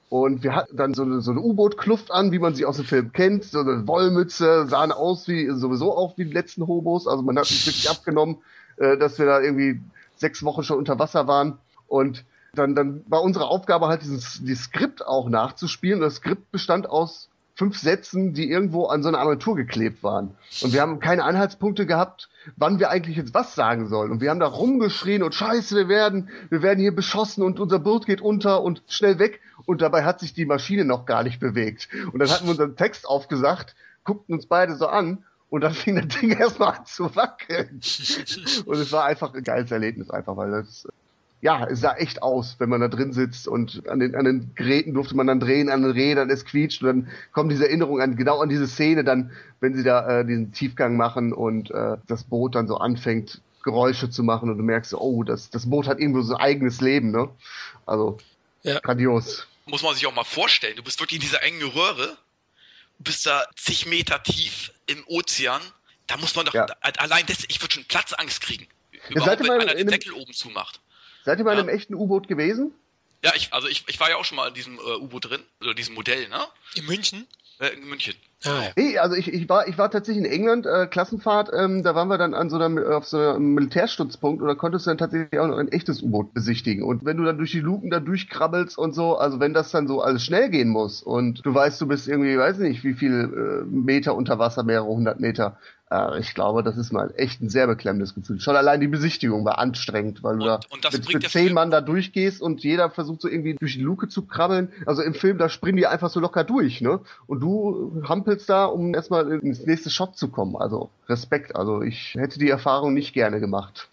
Und wir hatten dann so eine, so eine U-Boot-Kluft an, wie man sie aus dem Film kennt, so eine Wollmütze, sahen aus wie sowieso auch wie die letzten Hobos. Also man hat sich wirklich abgenommen, äh, dass wir da irgendwie sechs Wochen schon unter Wasser waren. Und dann, dann war unsere Aufgabe halt dieses, dieses Skript auch nachzuspielen. Das Skript bestand aus fünf Sätzen, die irgendwo an so eine Armatur geklebt waren. Und wir haben keine Anhaltspunkte gehabt, wann wir eigentlich jetzt was sagen sollen. Und wir haben da rumgeschrien und Scheiße, wir werden, wir werden hier beschossen und unser Boot geht unter und schnell weg. Und dabei hat sich die Maschine noch gar nicht bewegt. Und dann hatten wir unseren Text aufgesagt, guckten uns beide so an und dann fing das Ding erstmal an zu wackeln. und es war einfach ein geiles Erlebnis, einfach, weil das ja, es sah echt aus, wenn man da drin sitzt und an den, an den Geräten durfte man dann drehen, an den Rädern, es quietscht und dann kommt diese Erinnerung an, genau an diese Szene dann, wenn sie da äh, diesen Tiefgang machen und äh, das Boot dann so anfängt, Geräusche zu machen und du merkst, oh, das, das Boot hat irgendwo so ein eigenes Leben, ne? Also, ja. grandios. Muss man sich auch mal vorstellen, du bist wirklich in dieser engen Röhre, bist da zig Meter tief im Ozean, da muss man doch, ja. allein das, ich würde schon Platzangst kriegen. Überhaupt, wenn einer den Deckel oben zumacht. Seid ihr mal ja. in einem echten U-Boot gewesen? Ja, ich, also ich, ich war ja auch schon mal in diesem äh, U-Boot drin, oder diesem Modell, ne? In München? Äh, in München. Ah, ja. Nee, also ich, ich war ich war tatsächlich in England äh, Klassenfahrt, ähm, da waren wir dann an so einer auf so einem Militärstützpunkt und da konntest du dann tatsächlich auch noch ein echtes U-Boot besichtigen und wenn du dann durch die Luken da durchkrabbelst und so, also wenn das dann so alles schnell gehen muss und du weißt, du bist irgendwie, weiß nicht, wie viel äh, Meter unter Wasser, mehrere hundert Meter, äh, ich glaube, das ist mal echt ein sehr beklemmendes Gefühl. Schon allein die Besichtigung war anstrengend, weil du und, da und mit, mit zehn Mann da durchgehst und jeder versucht so irgendwie durch die Luke zu krabbeln. Also im Film, da springen die einfach so locker durch, ne? Und du hampelst da, um erstmal ins nächste Shot zu kommen. Also Respekt. Also ich hätte die Erfahrung nicht gerne gemacht.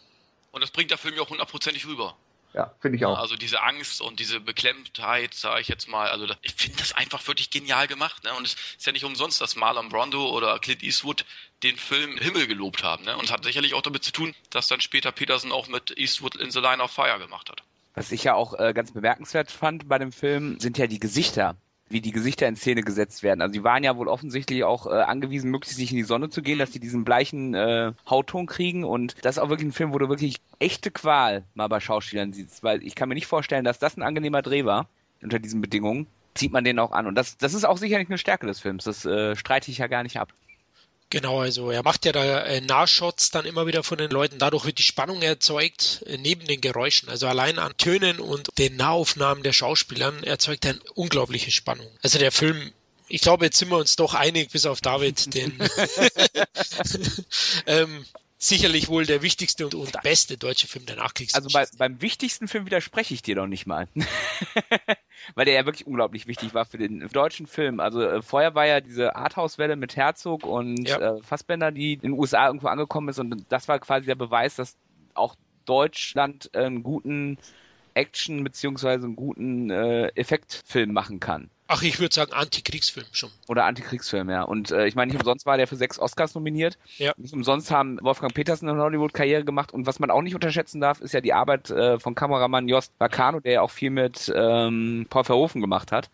Und das bringt der Film ja auch hundertprozentig rüber. Ja, finde ich auch. Also diese Angst und diese Beklemmtheit, sage ich jetzt mal, also ich finde das einfach wirklich genial gemacht. Ne? Und es ist ja nicht umsonst, dass Marlon Brando oder Clint Eastwood den Film Himmel gelobt haben. Ne? Und es hat sicherlich auch damit zu tun, dass dann später Peterson auch mit Eastwood in The Line of Fire gemacht hat. Was ich ja auch äh, ganz bemerkenswert fand bei dem Film, sind ja die Gesichter wie die Gesichter in Szene gesetzt werden. Also die waren ja wohl offensichtlich auch äh, angewiesen, möglichst nicht in die Sonne zu gehen, dass die diesen bleichen äh, Hautton kriegen. Und das ist auch wirklich ein Film, wo du wirklich echte Qual mal bei Schauspielern siehst. Weil ich kann mir nicht vorstellen, dass das ein angenehmer Dreh war unter diesen Bedingungen. Zieht man den auch an. Und das, das ist auch sicherlich eine Stärke des Films. Das äh, streite ich ja gar nicht ab. Genau, also er macht ja da äh, Nahshots dann immer wieder von den Leuten. Dadurch wird die Spannung erzeugt äh, neben den Geräuschen. Also allein an Tönen und den Nahaufnahmen der Schauspielern erzeugt er eine unglaubliche Spannung. Also der Film ich glaube, jetzt sind wir uns doch einig, bis auf David, den ähm, sicherlich wohl der wichtigste und, und beste deutsche Film der Nachkriegszeit. Also bei, beim wichtigsten Film widerspreche ich dir doch nicht mal. Weil der ja wirklich unglaublich wichtig war für den deutschen Film. Also äh, vorher war ja diese Arthouse-Welle mit Herzog und ja. äh, Fassbender, die in den USA irgendwo angekommen ist und das war quasi der Beweis, dass auch Deutschland einen guten Action beziehungsweise einen guten äh, Effektfilm machen kann. Ach, ich würde sagen Antikriegsfilm schon. Oder Antikriegsfilm, ja. Und äh, ich meine, nicht umsonst war der für sechs Oscars nominiert. Ja. Nicht umsonst haben Wolfgang Petersen in Hollywood Karriere gemacht. Und was man auch nicht unterschätzen darf, ist ja die Arbeit äh, von Kameramann Jost Vacano, der ja auch viel mit ähm, Paul Verhoeven gemacht hat.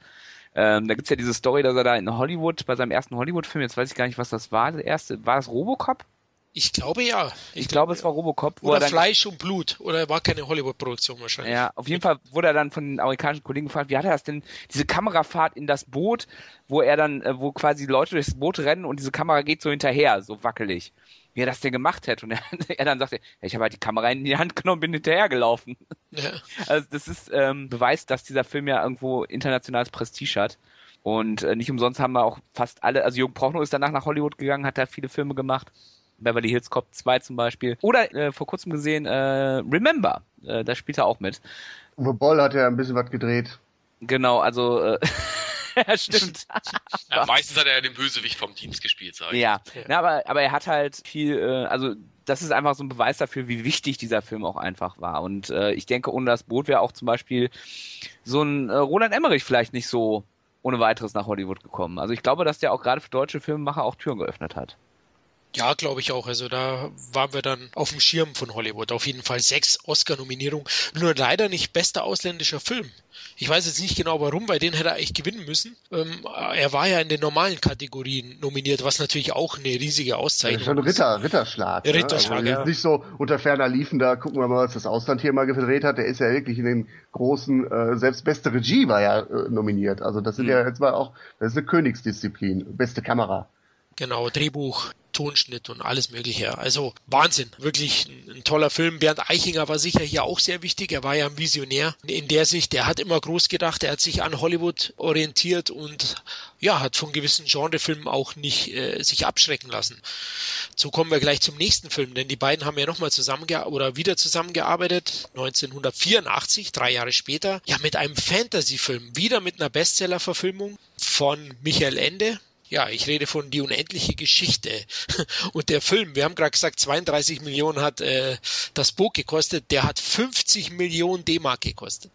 Ähm, da gibt's ja diese Story, dass er da in Hollywood, bei seinem ersten Hollywood-Film, jetzt weiß ich gar nicht, was das war, der erste, war das Robocop? Ich glaube ja. Ich, ich glaube, es war Robocop. Oder Fleisch und Blut. Oder war keine Hollywood-Produktion wahrscheinlich. Ja, auf jeden Fall wurde er dann von den amerikanischen Kollegen gefragt, wie hat er das denn, diese Kamerafahrt in das Boot, wo er dann, äh, wo quasi Leute durchs Boot rennen und diese Kamera geht so hinterher, so wackelig. Wie er das denn gemacht hätte. Und er, er dann sagte, ich habe halt die Kamera in die Hand genommen, bin hinterhergelaufen. Ja. Also das ist ähm, Beweis, dass dieser Film ja irgendwo internationales Prestige hat. Und äh, nicht umsonst haben wir auch fast alle, also Jürgen Prochnow ist danach nach Hollywood gegangen, hat da viele Filme gemacht. Beverly Hills Cop 2 zum Beispiel. Oder äh, vor kurzem gesehen äh, Remember, äh, da spielt er auch mit. Uwe Boll hat ja ein bisschen was gedreht. Genau, also äh, ja, stimmt. ja, meistens hat er ja den Bösewicht vom Dienst gespielt, sag ich. Ja, ja. aber, aber er hat halt viel, äh, also das ist einfach so ein Beweis dafür, wie wichtig dieser Film auch einfach war. Und äh, ich denke, ohne das Boot wäre auch zum Beispiel so ein äh, Roland Emmerich vielleicht nicht so ohne weiteres nach Hollywood gekommen. Also ich glaube, dass der auch gerade für deutsche Filmemacher auch Türen geöffnet hat. Ja, glaube ich auch. Also da waren wir dann auf dem Schirm von Hollywood. Auf jeden Fall sechs Oscar-Nominierungen. Nur leider nicht bester ausländischer Film. Ich weiß jetzt nicht genau warum, weil den hätte er eigentlich gewinnen müssen. Ähm, er war ja in den normalen Kategorien nominiert, was natürlich auch eine riesige Auszeichnung ist. Schon Ritter, Ritterschlag. Ne? Ritterschlag, also ja. nicht so unter ferner Liefen, da gucken wir mal, was das Ausland hier mal gedreht hat. Der ist ja wirklich in den großen, äh, selbst beste Regie war ja äh, nominiert. Also das sind mhm. ja jetzt mal auch, das ist eine Königsdisziplin. Beste Kamera. Genau, Drehbuch, Tonschnitt und alles Mögliche. Also Wahnsinn, wirklich ein, ein, toller Film. Bernd Eichinger war sicher hier auch sehr wichtig. Er war ja ein Visionär in der Sicht. Er hat immer groß gedacht. Er hat sich an Hollywood orientiert und ja, hat von gewissen Genrefilmen auch nicht äh, sich abschrecken lassen. So kommen wir gleich zum nächsten Film, denn die beiden haben ja nochmal zusammengearbeitet oder wieder zusammengearbeitet, 1984, drei Jahre später, ja, mit einem Fantasy-Film, wieder mit einer Bestseller-Verfilmung von Michael Ende, ja, ich rede von Die unendliche Geschichte. Und der Film, wir haben gerade gesagt, 32 Millionen hat äh, das Buch gekostet, der hat 50 Millionen D-Mark gekostet.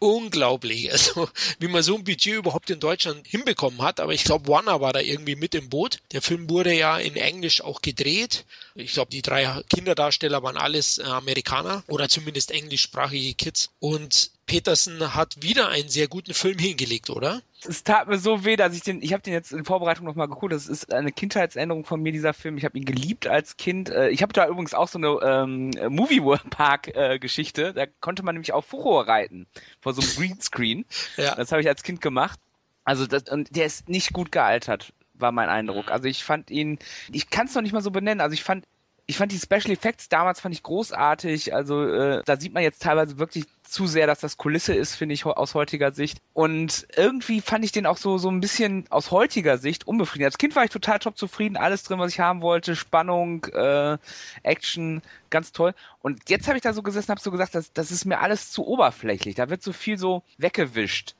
Unglaublich, also wie man so ein Budget überhaupt in Deutschland hinbekommen hat, aber ich glaube, Warner war da irgendwie mit im Boot. Der Film wurde ja in Englisch auch gedreht. Ich glaube, die drei Kinderdarsteller waren alles äh, Amerikaner oder zumindest englischsprachige Kids. Und Peterson hat wieder einen sehr guten Film hingelegt, oder? Es tat mir so weh, dass ich den, ich habe den jetzt in Vorbereitung nochmal geguckt. Das ist eine Kindheitsänderung von mir, dieser Film. Ich habe ihn geliebt als Kind. Äh, ich habe da übrigens auch so eine ähm, Movie Park Geschichte. Da konnte man nämlich auch Furor reiten vor so einem Greenscreen. ja. Das habe ich als Kind gemacht. Also das, und der ist nicht gut gealtert, war mein Eindruck. Also ich fand ihn, ich kann es noch nicht mal so benennen. Also ich fand ich fand die Special Effects damals fand ich großartig. Also äh, da sieht man jetzt teilweise wirklich zu sehr, dass das Kulisse ist, finde ich aus heutiger Sicht. Und irgendwie fand ich den auch so so ein bisschen aus heutiger Sicht unbefriedigend. Als Kind war ich total top zufrieden, alles drin, was ich haben wollte, Spannung, äh, Action, ganz toll. Und jetzt habe ich da so gesessen, habe so gesagt, das, das ist mir alles zu oberflächlich. Da wird so viel so weggewischt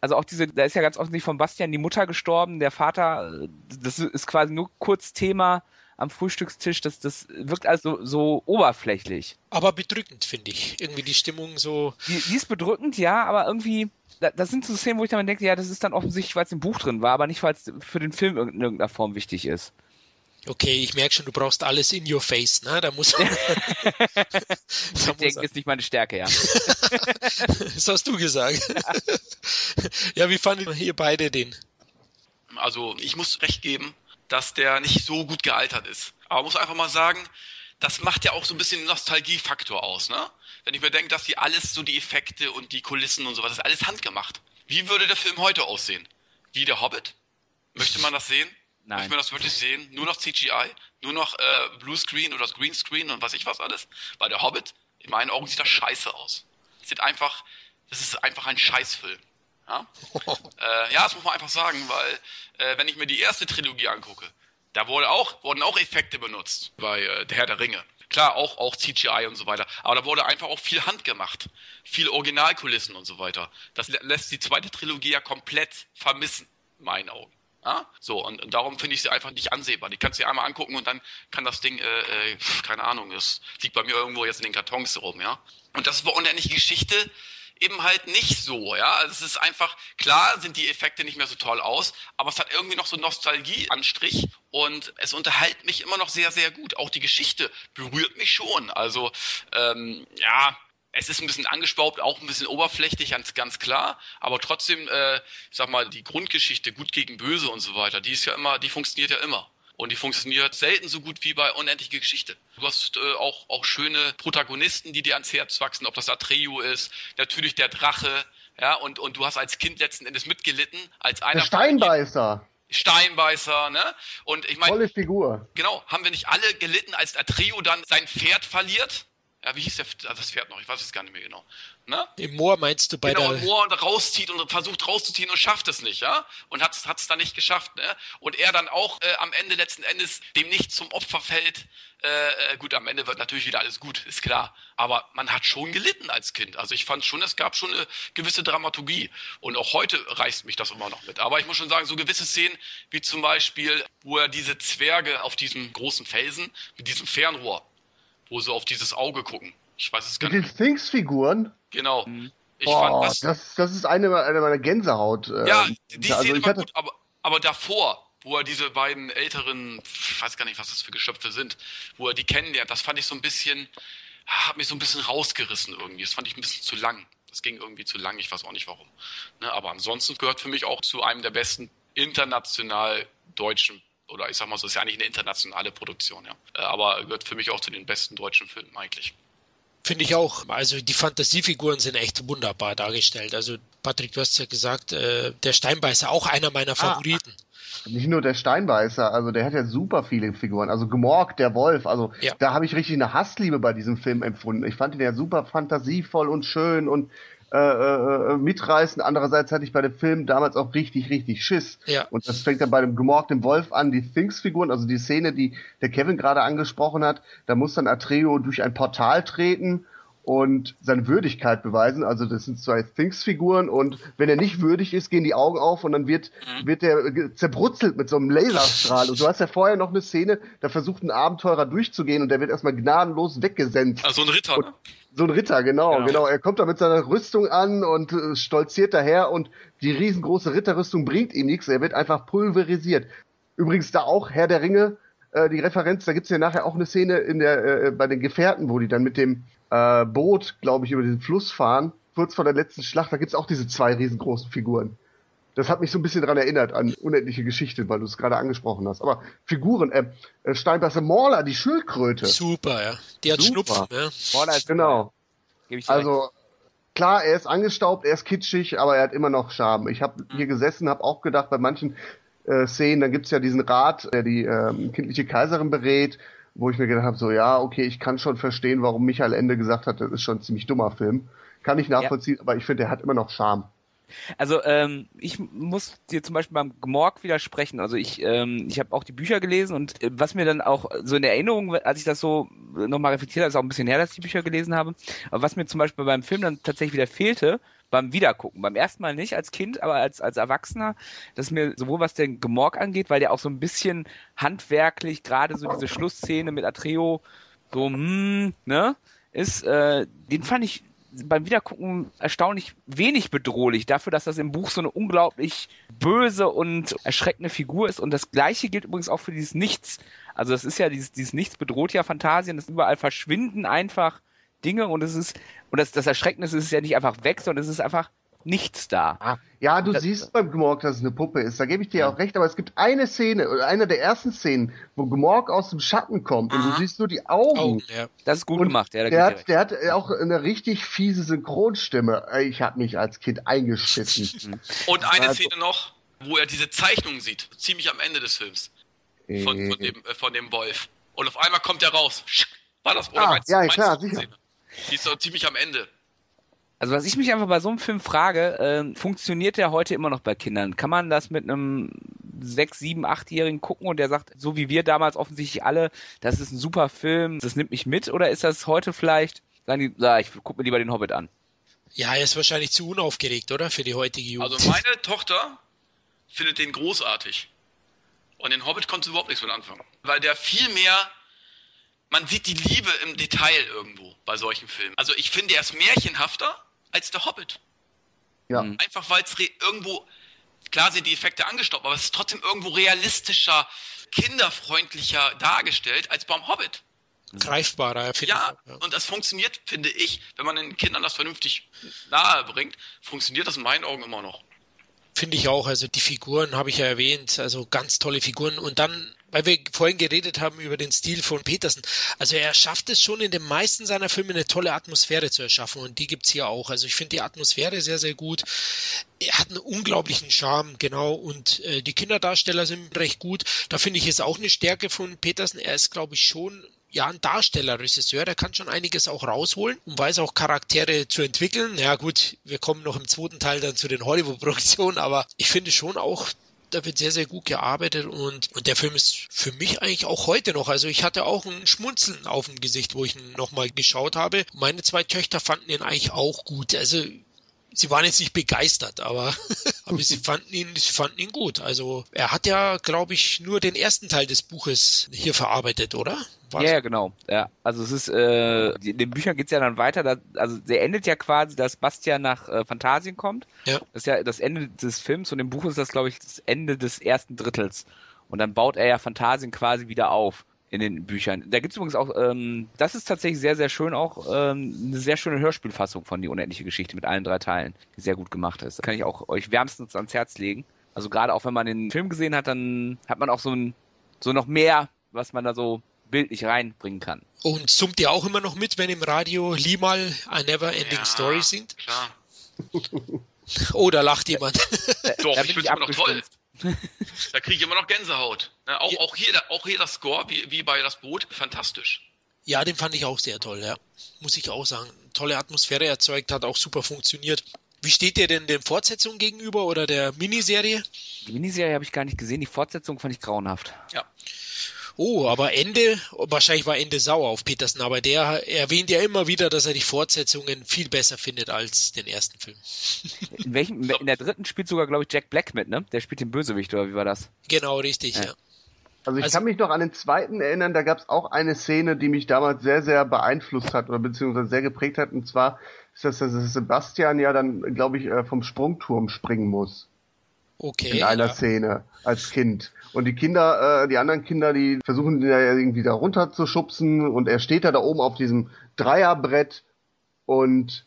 also auch diese, da ist ja ganz offensichtlich von Bastian die Mutter gestorben, der Vater, das ist quasi nur kurz Thema am Frühstückstisch, das, das wirkt also so oberflächlich. Aber bedrückend, finde ich. Irgendwie die Stimmung so. Die, die ist bedrückend, ja, aber irgendwie, das sind so Szenen, wo ich dann denke, ja, das ist dann offensichtlich, weil es im Buch drin war, aber nicht, weil es für den Film in irgendeiner Form wichtig ist. Okay, ich merke schon, du brauchst alles in your face, ne? Da muss. das denken ist nicht meine Stärke, ja. das hast du gesagt. ja, wie fanden ihr beide den? Also, ich muss recht geben, dass der nicht so gut gealtert ist. Aber muss einfach mal sagen, das macht ja auch so ein bisschen den Nostalgiefaktor aus, ne? Wenn ich mir denke, dass die alles so die Effekte und die Kulissen und so was, das ist alles handgemacht. Wie würde der Film heute aussehen? Wie der Hobbit? Möchte man das sehen? Nein. Möchte man das wirklich sehen? Nur noch CGI? Nur noch äh, Bluescreen oder Greenscreen und was ich was alles? Weil der Hobbit, in meinen Augen sieht das scheiße aus. Sieht einfach, das ist einfach ein Scheißfilm. Ja? äh, ja, das muss man einfach sagen, weil äh, wenn ich mir die erste Trilogie angucke, da wurde auch, wurden auch Effekte benutzt bei äh, Der Herr der Ringe. Klar, auch, auch CGI und so weiter. Aber da wurde einfach auch viel Hand gemacht. Viel Originalkulissen und so weiter. Das lässt die zweite Trilogie ja komplett vermissen, in meinen Augen. Ja? So, und, und darum finde ich sie einfach nicht ansehbar. Die kannst du dir einmal angucken und dann kann das Ding, äh, äh, keine Ahnung, das liegt bei mir irgendwo jetzt in den Kartons rum, ja. Und das war unendliche Geschichte eben halt nicht so, ja. Also es ist einfach, klar sind die Effekte nicht mehr so toll aus, aber es hat irgendwie noch so Nostalgie-Anstrich und es unterhält mich immer noch sehr, sehr gut. Auch die Geschichte berührt mich schon. Also, ähm, ja, es ist ein bisschen angespaubt, auch ein bisschen oberflächlich, ganz, ganz klar. Aber trotzdem, äh, ich sag mal, die Grundgeschichte, gut gegen böse und so weiter, die ist ja immer, die funktioniert ja immer. Und die funktioniert selten so gut wie bei Unendliche Geschichte. Du hast äh, auch, auch schöne Protagonisten, die dir ans Herz wachsen, ob das Atreo ist, natürlich der Drache, ja, und, und du hast als Kind letzten Endes mitgelitten, als einer. Der Steinbeißer. Steinbeißer, ne? Und ich meine. Tolle Figur. Genau, haben wir nicht alle gelitten, als Atreo dann sein Pferd verliert? Ja, wie hieß der, das Pferd noch? Ich weiß es gar nicht mehr genau. Ne? Im Moor meinst du bei genau, der... Genau, Moor rauszieht und versucht rauszuziehen und schafft es nicht, ja? Und hat es dann nicht geschafft, ne? Und er dann auch äh, am Ende letzten Endes dem nicht zum Opfer fällt. Äh, äh, gut, am Ende wird natürlich wieder alles gut, ist klar. Aber man hat schon gelitten als Kind. Also ich fand schon, es gab schon eine gewisse Dramaturgie. Und auch heute reißt mich das immer noch mit. Aber ich muss schon sagen, so gewisse Szenen, wie zum Beispiel, wo er diese Zwerge auf diesem großen Felsen mit diesem Fernrohr wo sie auf dieses Auge gucken. Ich weiß es gar Mit nicht. den Sphinx-Figuren? Genau. Mhm. Ich Boah, fand das, das, das ist eine, eine meiner Gänsehaut. äh, ja, die also Szene war gut, aber, aber davor, wo er diese beiden älteren, ich weiß gar nicht, was das für Geschöpfe sind, wo er die kennenlernt, das fand ich so ein bisschen, hat mich so ein bisschen rausgerissen irgendwie. Das fand ich ein bisschen zu lang. Das ging irgendwie zu lang, ich weiß auch nicht warum. Ne, aber ansonsten gehört für mich auch zu einem der besten international deutschen, oder ich sag mal so, ist ja eigentlich eine internationale Produktion, ja. Äh, Aber gehört für mich auch zu den besten deutschen Filmen eigentlich. Finde ich auch. Also die Fantasiefiguren sind echt wunderbar dargestellt. Also Patrick, du hast ja gesagt, äh, der Steinbeißer auch einer meiner Favoriten. nicht nur der Steinbeißer, also der hat ja super viele Figuren. Also Gemorg, der Wolf, also Ja. da habe ich richtig eine Hassliebe bei diesem Film empfunden. Ich fand ihn ja super fantasievoll und schön und äh, äh, mitreißend. Andererseits hatte ich bei dem Film damals auch richtig, richtig Schiss. Ja. Und das fängt dann bei dem Gemorg, dem Wolf an, die Things-Figuren, also die Szene, die der Kevin gerade angesprochen hat, da muss dann Atreo durch ein Portal treten und seine Würdigkeit beweisen. Also das sind zwei Things-Figuren und wenn er nicht würdig ist, gehen die Augen auf und dann wird, wird er zerbrutzelt mit so einem Laserstrahl. Und du hast ja vorher noch eine Szene, da versucht ein Abenteurer durchzugehen und der wird erstmal gnadenlos weggesenzt. Also ein Ritter, Und- ne? So ein Ritter, genau, Genau. genau. Er kommt da mit seiner Rüstung an und äh, stolziert daher und die riesengroße Ritterrüstung bringt ihm nichts. Er wird einfach pulverisiert. Übrigens da auch Herr der Ringe, äh, die Referenz, da gibt's ja nachher auch eine Szene in der, äh, bei den Gefährten, wo die dann mit dem äh, Boot, glaube ich, über diesen Fluss fahren. Kurz vor der letzten Schlacht, da gibt's auch diese zwei riesengroßen Figuren. Das hat mich so ein bisschen dran erinnert an unendliche Geschichte, weil du es gerade angesprochen hast. Aber Figuren, äh, äh, Steinbeißer Mauler, die Schildkröte. Super, ja. Die hat Super. Schnupfen, ja. Border ist Genau. Also klar, er ist angestaubt, er ist kitschig, aber er hat immer noch Charme. Ich habe hier gesessen, habe auch gedacht, bei manchen äh, Szenen, dann gibt's ja diesen Rat, der die ähm, kindliche Kaiserin berät, wo ich mir gedacht habe, so ja, okay, ich kann schon verstehen, warum Michael Ende gesagt hat, das ist schon ein ziemlich dummer Film. Kann ich nachvollziehen, aber ich finde, er hat immer noch Charme. Also ähm, ich muss dir zum Beispiel beim Gmorg widersprechen. Also ich, ähm, ich habe auch die Bücher gelesen und äh, was mir dann auch so in Erinnerung, als ich das so nochmal reflektiert habe, ist auch ein bisschen her, dass ich die Bücher gelesen habe. Aber was mir zum Beispiel beim Film dann tatsächlich wieder fehlte, beim Wiedergucken. Beim ersten Mal nicht als Kind, aber als, als Erwachsener, dass mir sowohl was den Gemorg angeht, weil der auch so ein bisschen handwerklich, gerade so diese Schlussszene mit Atreo, so, hm, ne, ist, äh, den fand ich beim Wiedergucken erstaunlich wenig bedrohlich, dafür, dass das im Buch so eine unglaublich böse und erschreckende Figur ist. Und das gleiche gilt übrigens auch für dieses Nichts. Also das ist ja, dieses, dieses Nichts bedroht ja Phantasien, das überall verschwinden einfach Dinge und es ist, und das, das Erschreckende ist, es ist ja nicht einfach weg, sondern es ist einfach nichts da. Ah, ja, du Das- siehst beim Gmorg, dass es eine Puppe ist. Da gebe ich dir auch recht. Aber es gibt eine Szene, oder eine der ersten Szenen, wo Gmorg aus dem Schatten kommt und du siehst nur die Augen. Augen, ja. Das ist gut Und gemacht, ja, da Der hat, der hat auch eine richtig fiese Synchronstimme. Ey, Ich habe mich als Kind eingeschissen. Und eine Also- Szene noch, wo er diese Zeichnung sieht, ziemlich am Ende des Films, von, von, Äh, dem, äh, von dem Wolf. Und auf einmal kommt er raus. War das? Oder Ah, meinst, ja, meinst klar, sicher. Szene? Die ist so ziemlich am Ende. Also was ich mich einfach bei so einem Film frage, ähm, funktioniert der heute immer noch bei Kindern? Kann man das mit einem sechs, sieben, achtjährigen gucken und der sagt, so wie wir damals offensichtlich alle, das ist ein super Film, das nimmt mich mit? Oder ist das heute vielleicht, sagen die, ja, ich guck mir lieber den Hobbit an? Ja, er ist wahrscheinlich zu unaufgeregt, oder? Für die heutige Jugend. Also meine Tochter findet den großartig. Und den Hobbit konnte sie überhaupt nichts mit anfangen. Weil der viel mehr, man sieht die Liebe im Detail irgendwo bei solchen Filmen. Also ich finde, er ist märchenhafter als der Hobbit. ja. Mhm. Einfach weil es irgendwo, klar sind die Effekte angestaubt, aber es ist trotzdem irgendwo realistischer, kinderfreundlicher dargestellt als beim Hobbit. Greifbarer, finde Ja, ich. Ja. und das funktioniert, finde ich, wenn man den Kindern das vernünftig nahe bringt, funktioniert das in meinen Augen immer noch. Finde ich auch. Also die Figuren habe ich ja erwähnt. Also ganz tolle Figuren. Und dann, weil wir vorhin geredet haben über den Stil von Petersen. Also er schafft es schon in den meisten seiner Filme eine tolle Atmosphäre zu erschaffen. Und die gibt's hier auch. Also ich finde die Atmosphäre sehr, sehr gut. Er hat einen unglaublichen Charme, genau. Und äh, die Kinderdarsteller sind recht gut. Da finde ich es auch eine Stärke von Petersen. Er ist, glaube ich, schon ja, ein Darstellerregisseur, der kann schon einiges auch rausholen und weiß auch Charaktere zu entwickeln. Ja gut, wir kommen noch im zweiten Teil dann zu den Hollywood-Produktionen, aber ich finde schon auch, da wird sehr, sehr gut gearbeitet und, und der Film ist für mich eigentlich auch heute noch. Also ich hatte auch ein Schmunzeln auf dem Gesicht, wo ich ihn nochmal geschaut habe. Meine zwei Töchter fanden ihn eigentlich auch gut. Also sie waren jetzt nicht begeistert, aber Aber sie fanden ihn, sie fanden ihn gut. Also er hat ja, glaube ich, nur den ersten Teil des Buches hier verarbeitet, oder? Ja, ja, genau. Ja, also es ist, äh, in den Büchern geht's ja dann weiter. Da, also der endet ja quasi, dass Bastian nach äh, Phantasien kommt. Ja. Das ist ja das Ende des Films und im Buch ist das, glaube ich, das Ende des ersten Drittels. Und dann baut er ja Phantasien quasi wieder auf in den Büchern. Da gibt's übrigens auch, ähm, das ist tatsächlich sehr, sehr schön auch, ähm, eine sehr schöne Hörspielfassung von Die unendliche Geschichte mit allen drei Teilen, die sehr gut gemacht ist. kann ich auch euch wärmstens ans Herz legen. Also gerade auch wenn man den Film gesehen hat, dann hat man auch so ein, so noch mehr, was man da so bildlich reinbringen kann. Und summt ihr auch immer noch mit, wenn im Radio Limal A Never Ending Ja, Story singt? Klar. Oh, da lacht jemand. Doch, Da ich finde es immer noch toll. Da kriege ich immer noch Gänsehaut. Ne, auch, Ja. auch, hier, der- auch hier das Score, wie, wie bei Das Boot, fantastisch. ja, den fand ich auch sehr toll, ja. Muss ich auch sagen. Tolle Atmosphäre erzeugt, hat auch super funktioniert. Wie steht ihr denn den Fortsetzungen gegenüber oder der Miniserie? Die Miniserie habe ich gar nicht gesehen, die Fortsetzung fand ich grauenhaft. Ja. Oh, aber Ende, wahrscheinlich war Ende sauer auf Peterson, aber der erwähnt ja immer wieder, dass er die Fortsetzungen viel besser findet als den ersten Film. In welchem, in der dritten spielt sogar, glaube ich, Jack Black mit, ne? Der spielt den Bösewicht, oder wie war das? Genau, richtig, Ja. ja. Also ich Also- kann mich noch an den zweiten erinnern, da gab es auch eine Szene, die mich damals sehr, sehr beeinflusst hat oder beziehungsweise sehr geprägt hat. Und zwar ist das, dass Sebastian ja dann, glaube ich, äh, vom Sprungturm springen muss. Okay. in einer ja. Szene als Kind. Und die Kinder, äh, die anderen Kinder, die versuchen ihn ja irgendwie da runter zu schubsen und er steht da da oben auf diesem Dreierbrett und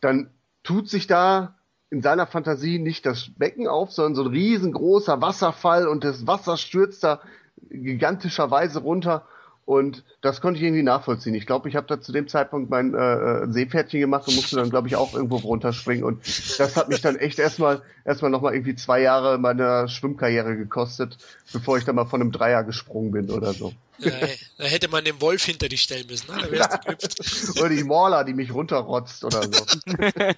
dann tut sich da in seiner Fantasie nicht das Becken auf, sondern so ein riesengroßer Wasserfall und das Wasser stürzt da gigantischerweise runter und das konnte ich irgendwie nachvollziehen. Ich glaube, ich habe da zu dem Zeitpunkt mein äh, äh, Seepferdchen gemacht und musste dann, glaube ich, auch irgendwo runterspringen. Und das hat mich dann echt erstmal erstmal nochmal irgendwie zwei Jahre meiner Schwimmkarriere gekostet, bevor ich dann mal von einem Dreier gesprungen bin oder so. Da, hätte man den Wolf hinter dich stellen müssen, ne? geklüpft. Oder die Mauler, die mich runterrotzt oder so.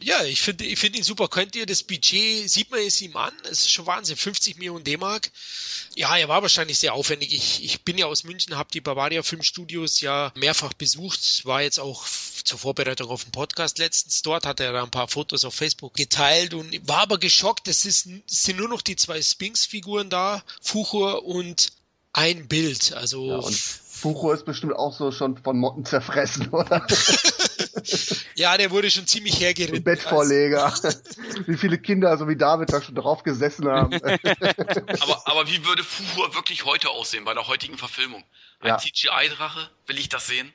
Ja, ich finde ich finde ihn super. Könnt ihr das Budget, sieht man es ihm an? Es ist schon Wahnsinn, 50 Millionen D-Mark. Ja, er war wahrscheinlich sehr aufwendig. Ich, ich bin ja aus München, habe die Bavaria Filmstudios ja mehrfach besucht, war jetzt auch zur Vorbereitung auf den Podcast letztens dort, hat er da ein paar Fotos auf Facebook geteilt und war aber geschockt. Es, ist, es sind nur noch die zwei Sphinx-Figuren da, Fuchur und ein Bild. Also Ja, und Fucho ist bestimmt auch so schon von Motten zerfressen, oder? ja, der wurde schon ziemlich hergeritten. Bettvorleger. Wie viele Kinder, so wie David, da schon drauf gesessen haben. Aber, aber wie würde Fuhur wirklich heute aussehen, bei der heutigen Verfilmung? Ein Ja. CGI-Drache? Will ich das sehen?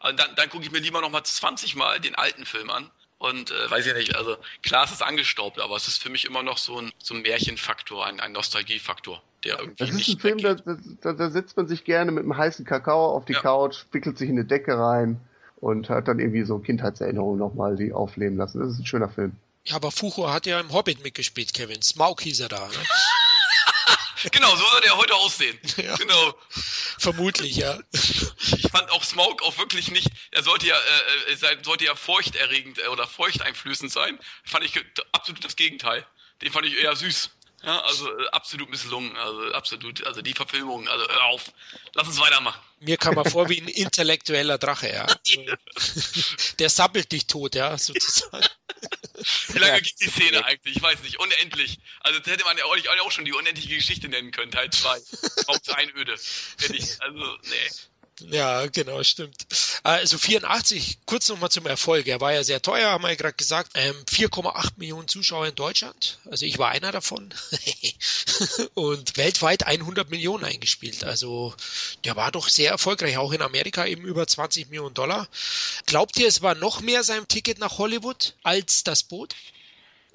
Also dann, dann gucke ich mir lieber noch mal 20 Mal den alten Film an. Und äh, weiß ich nicht, also klar, es ist angestaubt, aber es ist für mich immer noch so ein, so ein Märchenfaktor, ein, ein Nostalgiefaktor, der irgendwie Das ist nicht ein Film, da, da, da setzt man sich gerne mit einem heißen Kakao auf die Ja. Couch, wickelt sich in eine Decke rein und hat dann irgendwie so Kindheitserinnerungen nochmal, die aufleben lassen. Das ist ein schöner Film. Ja, aber Fuchur hat ja im Hobbit mitgespielt, Kevin. Smaug hieß er da. Ne? Genau, so würde er heute aussehen. Ja. Genau. Vermutlich, ja. Ich fand auch Smaug auch wirklich nicht, er sollte ja, äh, äh, sein, sollte ja feuchterregend äh, oder feuchteinflößend sein. Fand ich absolut das Gegenteil. Den fand ich eher süß. Ja, also äh, absolut misslungen, also absolut, also die Verfilmung, also hör auf, lass uns weitermachen. Mir kam er vor wie ein intellektueller Drache, ja. Also, der sabbelt dich tot, ja, sozusagen. Wie lange geht die Szene eigentlich? Ich weiß nicht, unendlich. Also das hätte man ja auch, auch schon die unendliche Geschichte nennen können, Teil 2. Haupts Einöde. Hätte ich, also, nee. Ja, genau, stimmt. Also 84, kurz nochmal zum Erfolg. Er war ja sehr teuer, haben wir ja gerade gesagt. Ähm, 4,8 Millionen Zuschauer in Deutschland. Also ich war einer davon. Und weltweit 100 Millionen eingespielt. Also der war doch sehr erfolgreich. Auch in Amerika eben über 20 Millionen Dollar. Glaubt ihr, es war noch mehr sein Ticket nach Hollywood als das Boot?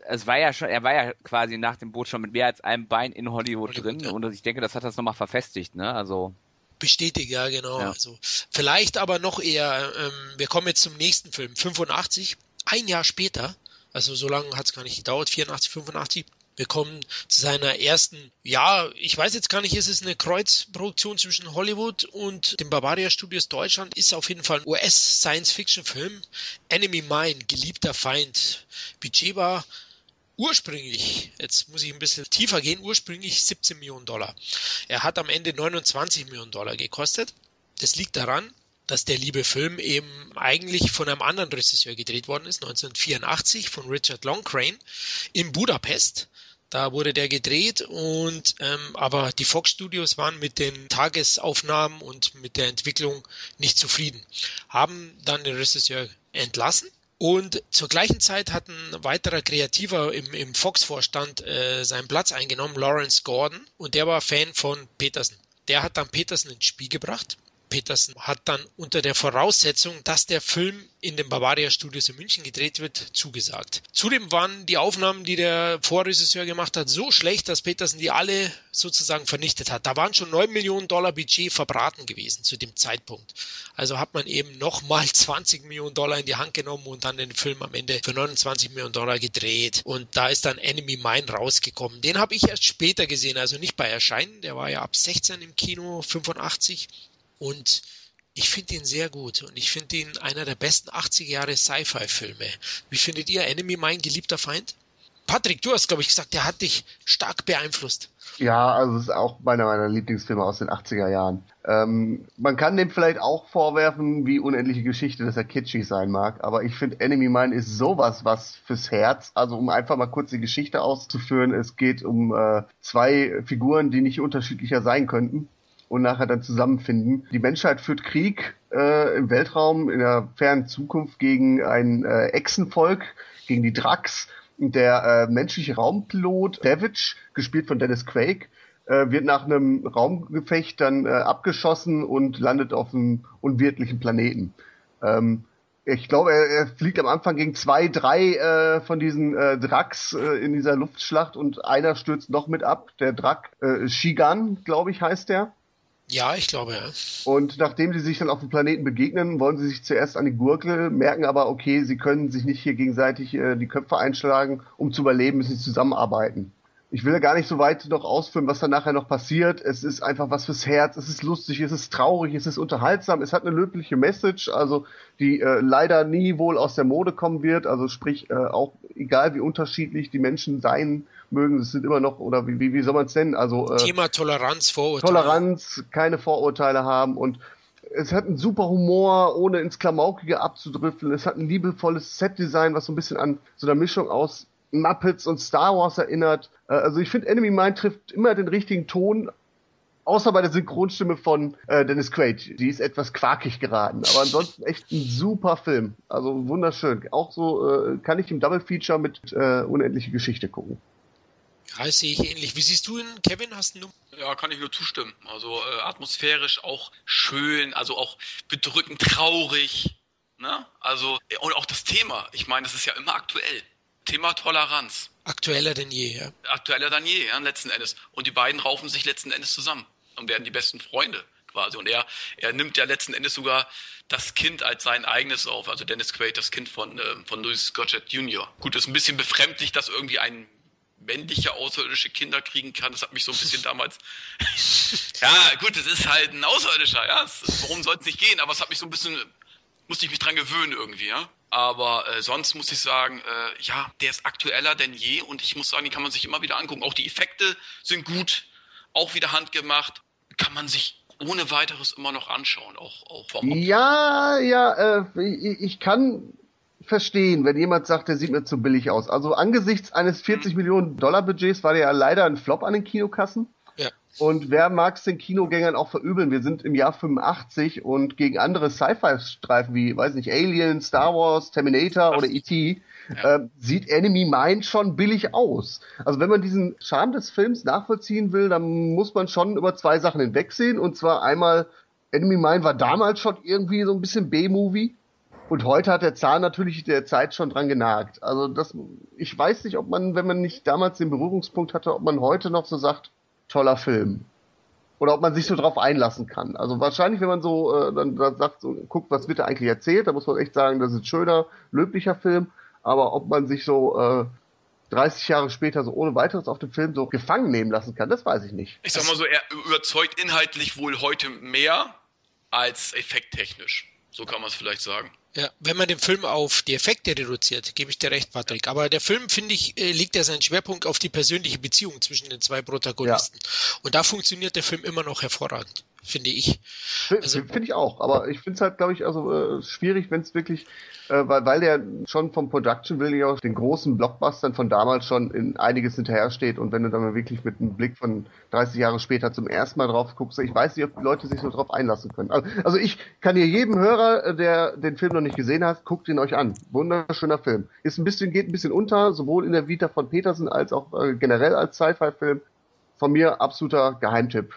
Es war ja schon, er war ja quasi nach dem Boot schon mit mehr als einem Bein in Hollywood, Hollywood, drin ja. und ich denke, das hat das nochmal verfestigt, ne? Also Bestätigt, ja, genau. Ja. Also vielleicht aber noch eher, ähm, wir kommen jetzt zum nächsten Film, 85, ein Jahr später, also so lange hat es gar nicht gedauert, 84, 85. Wir kommen zu seiner ersten, ja, ich weiß jetzt gar nicht, ist es eine Kreuzproduktion zwischen Hollywood und dem Bavaria Studios Deutschland, ist auf jeden Fall ein US-Science-Fiction-Film. Enemy Mine, geliebter Feind. Budget war ursprünglich, jetzt muss ich ein bisschen tiefer gehen, ursprünglich 17 Millionen Dollar. Er hat am Ende 29 Millionen Dollar gekostet. Das liegt daran, dass der liebe Film eben eigentlich von einem anderen Regisseur gedreht worden ist, 1984 von Richard Longcrane in Budapest. Da wurde der gedreht und ähm, aber die Fox Studios waren mit den Tagesaufnahmen und mit der Entwicklung nicht zufrieden, haben dann den Regisseur entlassen und zur gleichen Zeit hat ein weiterer Kreativer im, im Fox-Vorstand äh, seinen Platz eingenommen, Lawrence Gordon, und der war Fan von Peterson. Der hat dann Peterson ins Spiel gebracht Peterson hat dann unter der Voraussetzung, dass der Film in den Bavaria Studios in München gedreht wird, zugesagt. Zudem waren die Aufnahmen, die der Vorregisseur gemacht hat, so schlecht, dass Peterson die alle sozusagen vernichtet hat. Da waren schon 9 Millionen Dollar Budget verbraten gewesen zu dem Zeitpunkt. Also hat man eben nochmal 20 Millionen Dollar in die Hand genommen und dann den Film am Ende für 29 Millionen Dollar gedreht. Und da ist dann Enemy Mine rausgekommen. Den habe ich erst später gesehen, also nicht bei Erscheinen. Der war ja ab 16 im Kino, 85. Und ich finde ihn sehr gut und ich finde ihn einer der besten 80er Jahre Sci-Fi-Filme. Wie findet ihr Enemy, mein geliebter Feind? Patrick, du hast, glaube ich, gesagt, der hat dich stark beeinflusst. Ja, also es ist auch einer meiner Lieblingsfilme aus den 80er Jahren. Ähm, man kann dem vielleicht auch vorwerfen, wie unendliche Geschichte, dass er kitschig sein mag, aber ich finde Enemy Mine ist sowas was fürs Herz. Also um einfach mal kurz die Geschichte auszuführen, es geht um äh, zwei Figuren, die nicht unterschiedlicher sein könnten und nachher dann zusammenfinden. Die Menschheit führt Krieg äh, im Weltraum in der fernen Zukunft gegen ein äh, Echsenvolk, gegen die Drax. Der äh, menschliche Raumpilot Savage, gespielt von Dennis Quaid, äh, wird nach einem Raumgefecht dann äh, abgeschossen und landet auf einem unwirtlichen Planeten. Ähm, ich glaube, er, er, fliegt am Anfang gegen zwei, drei äh, von diesen äh, Drax äh, in dieser Luftschlacht und einer stürzt noch mit ab. Der Drak äh, Shigan, glaube ich, heißt der. Ja, ich glaube, ja. Und nachdem sie sich dann auf dem Planeten begegnen, wollen sie sich zuerst an die Gurgel, merken aber, okay, sie können sich nicht hier gegenseitig äh, die Köpfe einschlagen, um zu überleben, müssen sie zusammenarbeiten. Ich will ja gar nicht so weit noch ausführen, was dann nachher noch passiert. Es ist einfach was fürs Herz, es ist lustig, es ist traurig, es ist unterhaltsam, es hat eine löbliche Message, also die äh, leider nie wohl aus der Mode kommen wird. Also sprich, äh, auch egal wie unterschiedlich die Menschen sein mögen, es sind immer noch, oder wie, wie, wie soll man es nennen? Also, äh, Thema Toleranz, Vorurteile. Toleranz, keine Vorurteile haben und es hat einen super Humor, ohne ins Klamaukige abzudriffeln. Es hat ein liebevolles Setdesign, was so ein bisschen an so einer Mischung aus Muppets und Star Wars erinnert. Äh, also ich finde, Enemy Mine trifft immer den richtigen Ton, außer bei der Synchronstimme von äh, Dennis Quaid. Die ist etwas quakig geraten, aber ansonsten echt ein super Film. Also wunderschön. Auch so äh, kann ich im Double Feature mit äh, Unendliche Geschichte gucken. Ja, sehe ich ähnlich. Wie siehst du ihn, Kevin? Hast du Ja, kann ich nur zustimmen. Also äh, atmosphärisch auch schön, also auch bedrückend traurig. Ne? Also, und auch das Thema. Ich meine, das ist ja immer aktuell. Thema Toleranz. Aktueller denn je, ja. Aktueller denn je, ja, letzten Endes. Und die beiden raufen sich letzten Endes zusammen und werden die besten Freunde quasi. Und er, er nimmt ja letzten Endes sogar das Kind als sein eigenes auf. Also Dennis Quaid, das Kind von, äh, von Louis Gottschalk Jr. Gut, ist ein bisschen befremdlich, dass irgendwie ein männliche außerirdische Kinder kriegen kann. Das hat mich so ein bisschen damals. ja, gut, es ist halt ein Außerirdischer, ja. Warum soll es nicht gehen? Aber es hat mich so ein bisschen, musste ich mich dran gewöhnen irgendwie, ja. Aber äh, sonst muss ich sagen, äh, ja, der ist aktueller denn je und ich muss sagen, die kann man sich immer wieder angucken. Auch die Effekte sind gut, auch wieder handgemacht, kann man sich ohne weiteres immer noch anschauen, auch, auch vom Ja, ja, äh, ich, ich kann verstehen, wenn jemand sagt, der sieht mir zu billig aus. Also angesichts eines 40 mhm. Millionen Dollar Budgets war der ja leider ein Flop an den Kinokassen. Ja. Und wer mag es den Kinogängern auch verübeln? Wir sind im Jahr 85 und gegen andere Sci-Fi-Streifen wie, weiß nicht, Alien, Star Wars, Terminator oder E.T. Ja. Äh, sieht Enemy Mine schon billig aus. Also wenn man diesen Charme des Films nachvollziehen will, dann muss man schon über zwei Sachen hinwegsehen. Und zwar einmal, Enemy Mine war damals schon irgendwie so ein bisschen B-Movie. Und heute hat der Zahn natürlich der Zeit schon dran genagt. Also das, ich weiß nicht, ob man, wenn man nicht damals den Berührungspunkt hatte, ob man heute noch so sagt, toller Film. Oder ob man sich so drauf einlassen kann. Also wahrscheinlich, wenn man so äh, dann, dann sagt, so, guckt, was wird da eigentlich erzählt, da muss man echt sagen, das ist ein schöner, löblicher Film. Aber ob man sich so äh, 30 Jahre später so ohne weiteres auf den Film so gefangen nehmen lassen kann, das weiß ich nicht. Ich sag mal so, er überzeugt inhaltlich wohl heute mehr als effekttechnisch. So kann man es vielleicht sagen. Ja, wenn man den Film auf die Effekte reduziert, gebe ich dir recht, Patrick. Aber der Film, finde ich, äh, liegt ja seinen Schwerpunkt auf die persönliche Beziehung zwischen den zwei Protagonisten. Ja. Und da funktioniert der Film immer noch hervorragend. Finde ich. Also, finde ich auch, aber ich finde es halt, glaube ich, also äh, schwierig, wenn es wirklich, äh, weil, weil der schon vom Production will ja auch den großen Blockbustern von damals schon in einiges hinterher steht und wenn du dann mal wirklich mit einem Blick von 30 Jahre später zum ersten Mal drauf guckst, ich weiß nicht, ob die Leute sich so drauf einlassen können. Also, also ich kann hier jedem Hörer, äh, der den Film noch nicht gesehen hat, guckt ihn euch an. Wunderschöner Film. Ist ein bisschen, geht ein bisschen unter, sowohl in der Vita von Petersen als auch äh, generell als Sci-Fi-Film. Von mir absoluter Geheimtipp.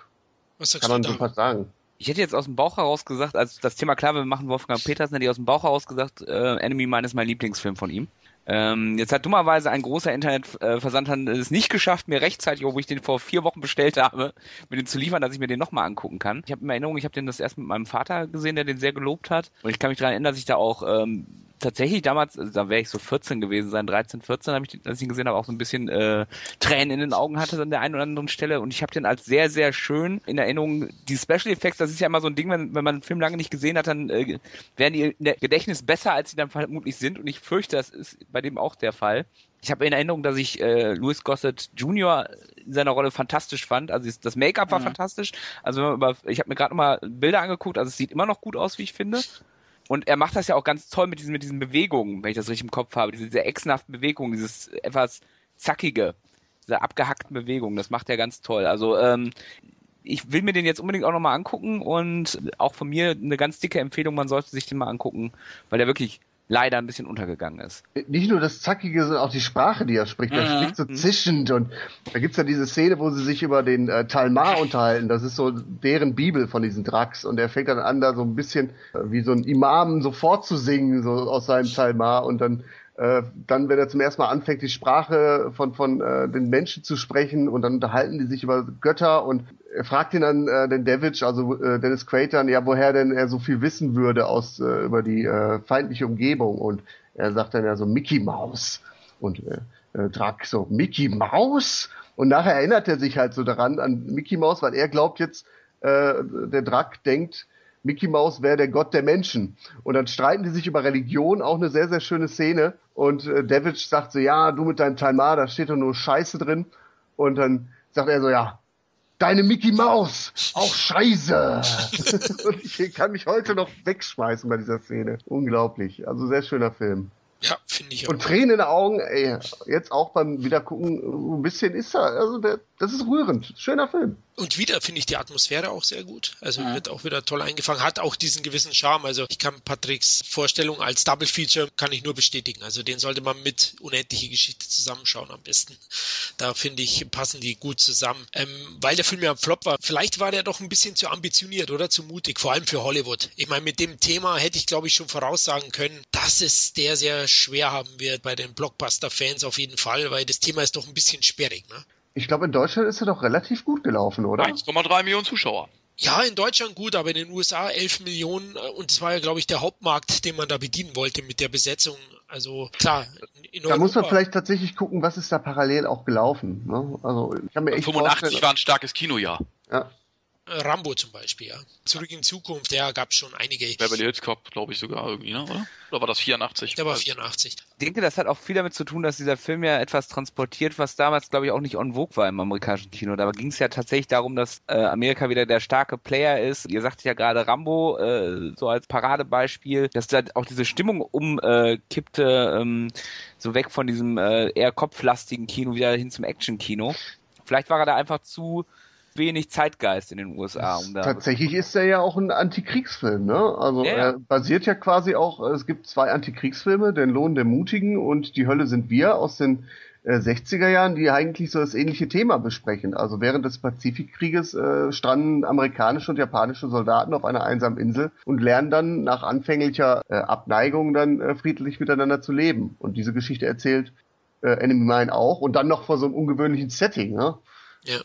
Was sagst Kann man du so da? fast sagen. Ich hätte jetzt aus dem Bauch heraus gesagt, als das Thema klar, wir machen Wolfgang Petersen, hätte ich aus dem Bauch heraus gesagt, äh, Enemy Mine ist mein Lieblingsfilm von ihm. Ähm, jetzt hat dummerweise ein großer Internetversandhandel es nicht geschafft, mir rechtzeitig, obwohl ich den vor vier Wochen bestellt habe, mir den zu liefern, dass ich mir den nochmal angucken kann. Ich habe in Erinnerung, ich habe den das erst mit meinem Vater gesehen, der den sehr gelobt hat. Und ich kann mich daran erinnern, dass ich da auch ähm, tatsächlich damals, also da wäre ich so 14 gewesen sein, 13, 14, habe ich, als ich ihn gesehen habe, auch so ein bisschen äh, Tränen in den Augen hatte an der einen oder anderen Stelle. Und ich habe den als sehr, sehr schön in Erinnerung. Die Special Effects, das ist ja immer so ein Ding, wenn, wenn man einen Film lange nicht gesehen hat, dann äh, werden die in der Gedächtnis besser, als sie dann vermutlich sind. Und ich fürchte, das ist bei dem auch der Fall. Ich habe in Erinnerung, dass ich äh, Louis Gossett Jr. in seiner Rolle fantastisch fand. Also das Make-up war Mhm. fantastisch. Also wenn man über, ich habe mir gerade nochmal Bilder angeguckt. Also es sieht immer noch gut aus, wie ich finde. Und er macht das ja auch ganz toll mit diesen, mit diesen Bewegungen, wenn ich das richtig im Kopf habe. Diese, diese echsenhaften Bewegungen, dieses etwas zackige, diese abgehackten Bewegungen, das macht er ganz toll. Also ähm, ich will mir den jetzt unbedingt auch nochmal angucken und auch von mir eine ganz dicke Empfehlung, man sollte sich den mal angucken, weil der wirklich leider ein bisschen untergegangen ist. Nicht nur das Zackige, sondern auch die Sprache, die er spricht. Er Mhm. spricht so zischend und da gibt's ja diese Szene, wo sie sich über den äh, Talmar unterhalten. Das ist so deren Bibel von diesen Drax und er fängt dann an, da so ein bisschen äh, wie so ein Imam so vorzusingen, so aus seinem Talmar und dann äh, dann, wenn er zum ersten Mal anfängt, die Sprache von, von äh, den Menschen zu sprechen und dann unterhalten die sich über Götter und er fragt ihn dann, äh, den Davidge, also äh, Dennis Quaid ja, woher denn er so viel wissen würde aus äh, über die äh, feindliche Umgebung? Und er sagt dann ja so Mickey Mouse. Und äh, äh, Drac so Mickey Mouse? Und nachher erinnert er sich halt so daran an Mickey Mouse, weil er glaubt jetzt, äh, der Drac denkt, Mickey Mouse wäre der Gott der Menschen. Und dann streiten die sich über Religion, auch eine sehr, sehr schöne Szene. Und äh, Davidge sagt so, ja, du mit deinem Talmar, da steht doch nur Scheiße drin. Und dann sagt er so, ja, deine Mickey Maus, auch Scheiße. und ich kann mich heute noch wegschmeißen bei dieser Szene. Unglaublich. Also sehr schöner Film. Ja, finde ich auch. Und Tränen in den Augen, ey, jetzt auch beim Wiedergucken, ein bisschen ist er, also der, das ist rührend. Schöner Film. Und wieder finde ich die Atmosphäre auch sehr gut. Also Ja. wird auch wieder toll eingefangen. Hat auch diesen gewissen Charme. Also ich kann Patricks Vorstellung als Double Feature kann ich nur bestätigen. Also den sollte man mit unendliche Geschichte zusammenschauen am besten. Da finde ich, passen die gut zusammen. Ähm, weil der Film ja ein Flop war, vielleicht war der doch ein bisschen zu ambitioniert oder zu mutig, vor allem für Hollywood. Ich meine, mit dem Thema hätte ich, glaube ich, schon voraussagen können, dass es der sehr schwer haben wird bei den Blockbuster-Fans auf jeden Fall, weil das Thema ist doch ein bisschen sperrig. Ne? Ich glaube, in Deutschland ist er doch relativ gut gelaufen, oder? 1,3 Millionen Zuschauer. Ja, in Deutschland gut, aber in den USA 11 Millionen äh, und das war ja, glaube ich, der Hauptmarkt, den man da bedienen wollte mit der Besetzung. Also klar, in Da muss man vielleicht tatsächlich gucken, was ist da parallel auch gelaufen. Ne? Also ich kann mir echt 85 vorstellen, war ein starkes Kinojahr. ja, Rambo zum Beispiel, ja. Zurück in Zukunft, ja, gab schon einige. Beverly Hills Cop, glaube ich sogar irgendwie, ne? oder? Oder war das 84? Der war 84. Ich denke, das hat auch viel damit zu tun, dass dieser Film ja etwas transportiert, was damals, glaube ich, auch nicht on vogue war im amerikanischen Kino. Da ging es ja tatsächlich darum, dass äh, Amerika wieder der starke Player ist. Ihr sagt ja gerade Rambo, äh, so als Paradebeispiel, dass da auch diese Stimmung umkippte, äh, ähm, so weg von diesem äh, eher kopflastigen Kino wieder hin zum Action-Kino. Vielleicht war er da einfach zu wenig Zeitgeist in den USA. Um da tatsächlich ist er ja auch ein Antikriegsfilm. Ne? Also Ja, ja. er basiert ja quasi auch, es gibt zwei Antikriegsfilme, Den Lohn der Mutigen und Die Hölle sind wir aus den äh, 60er Jahren, die eigentlich so das ähnliche Thema besprechen. Also während des Pazifikkrieges äh, stranden amerikanische und japanische Soldaten auf einer einsamen Insel und lernen dann nach anfänglicher äh, Abneigung dann äh, friedlich miteinander zu leben. Und diese Geschichte erzählt äh, Enemy Mine auch und dann noch vor so einem ungewöhnlichen Setting. Ne? Ja.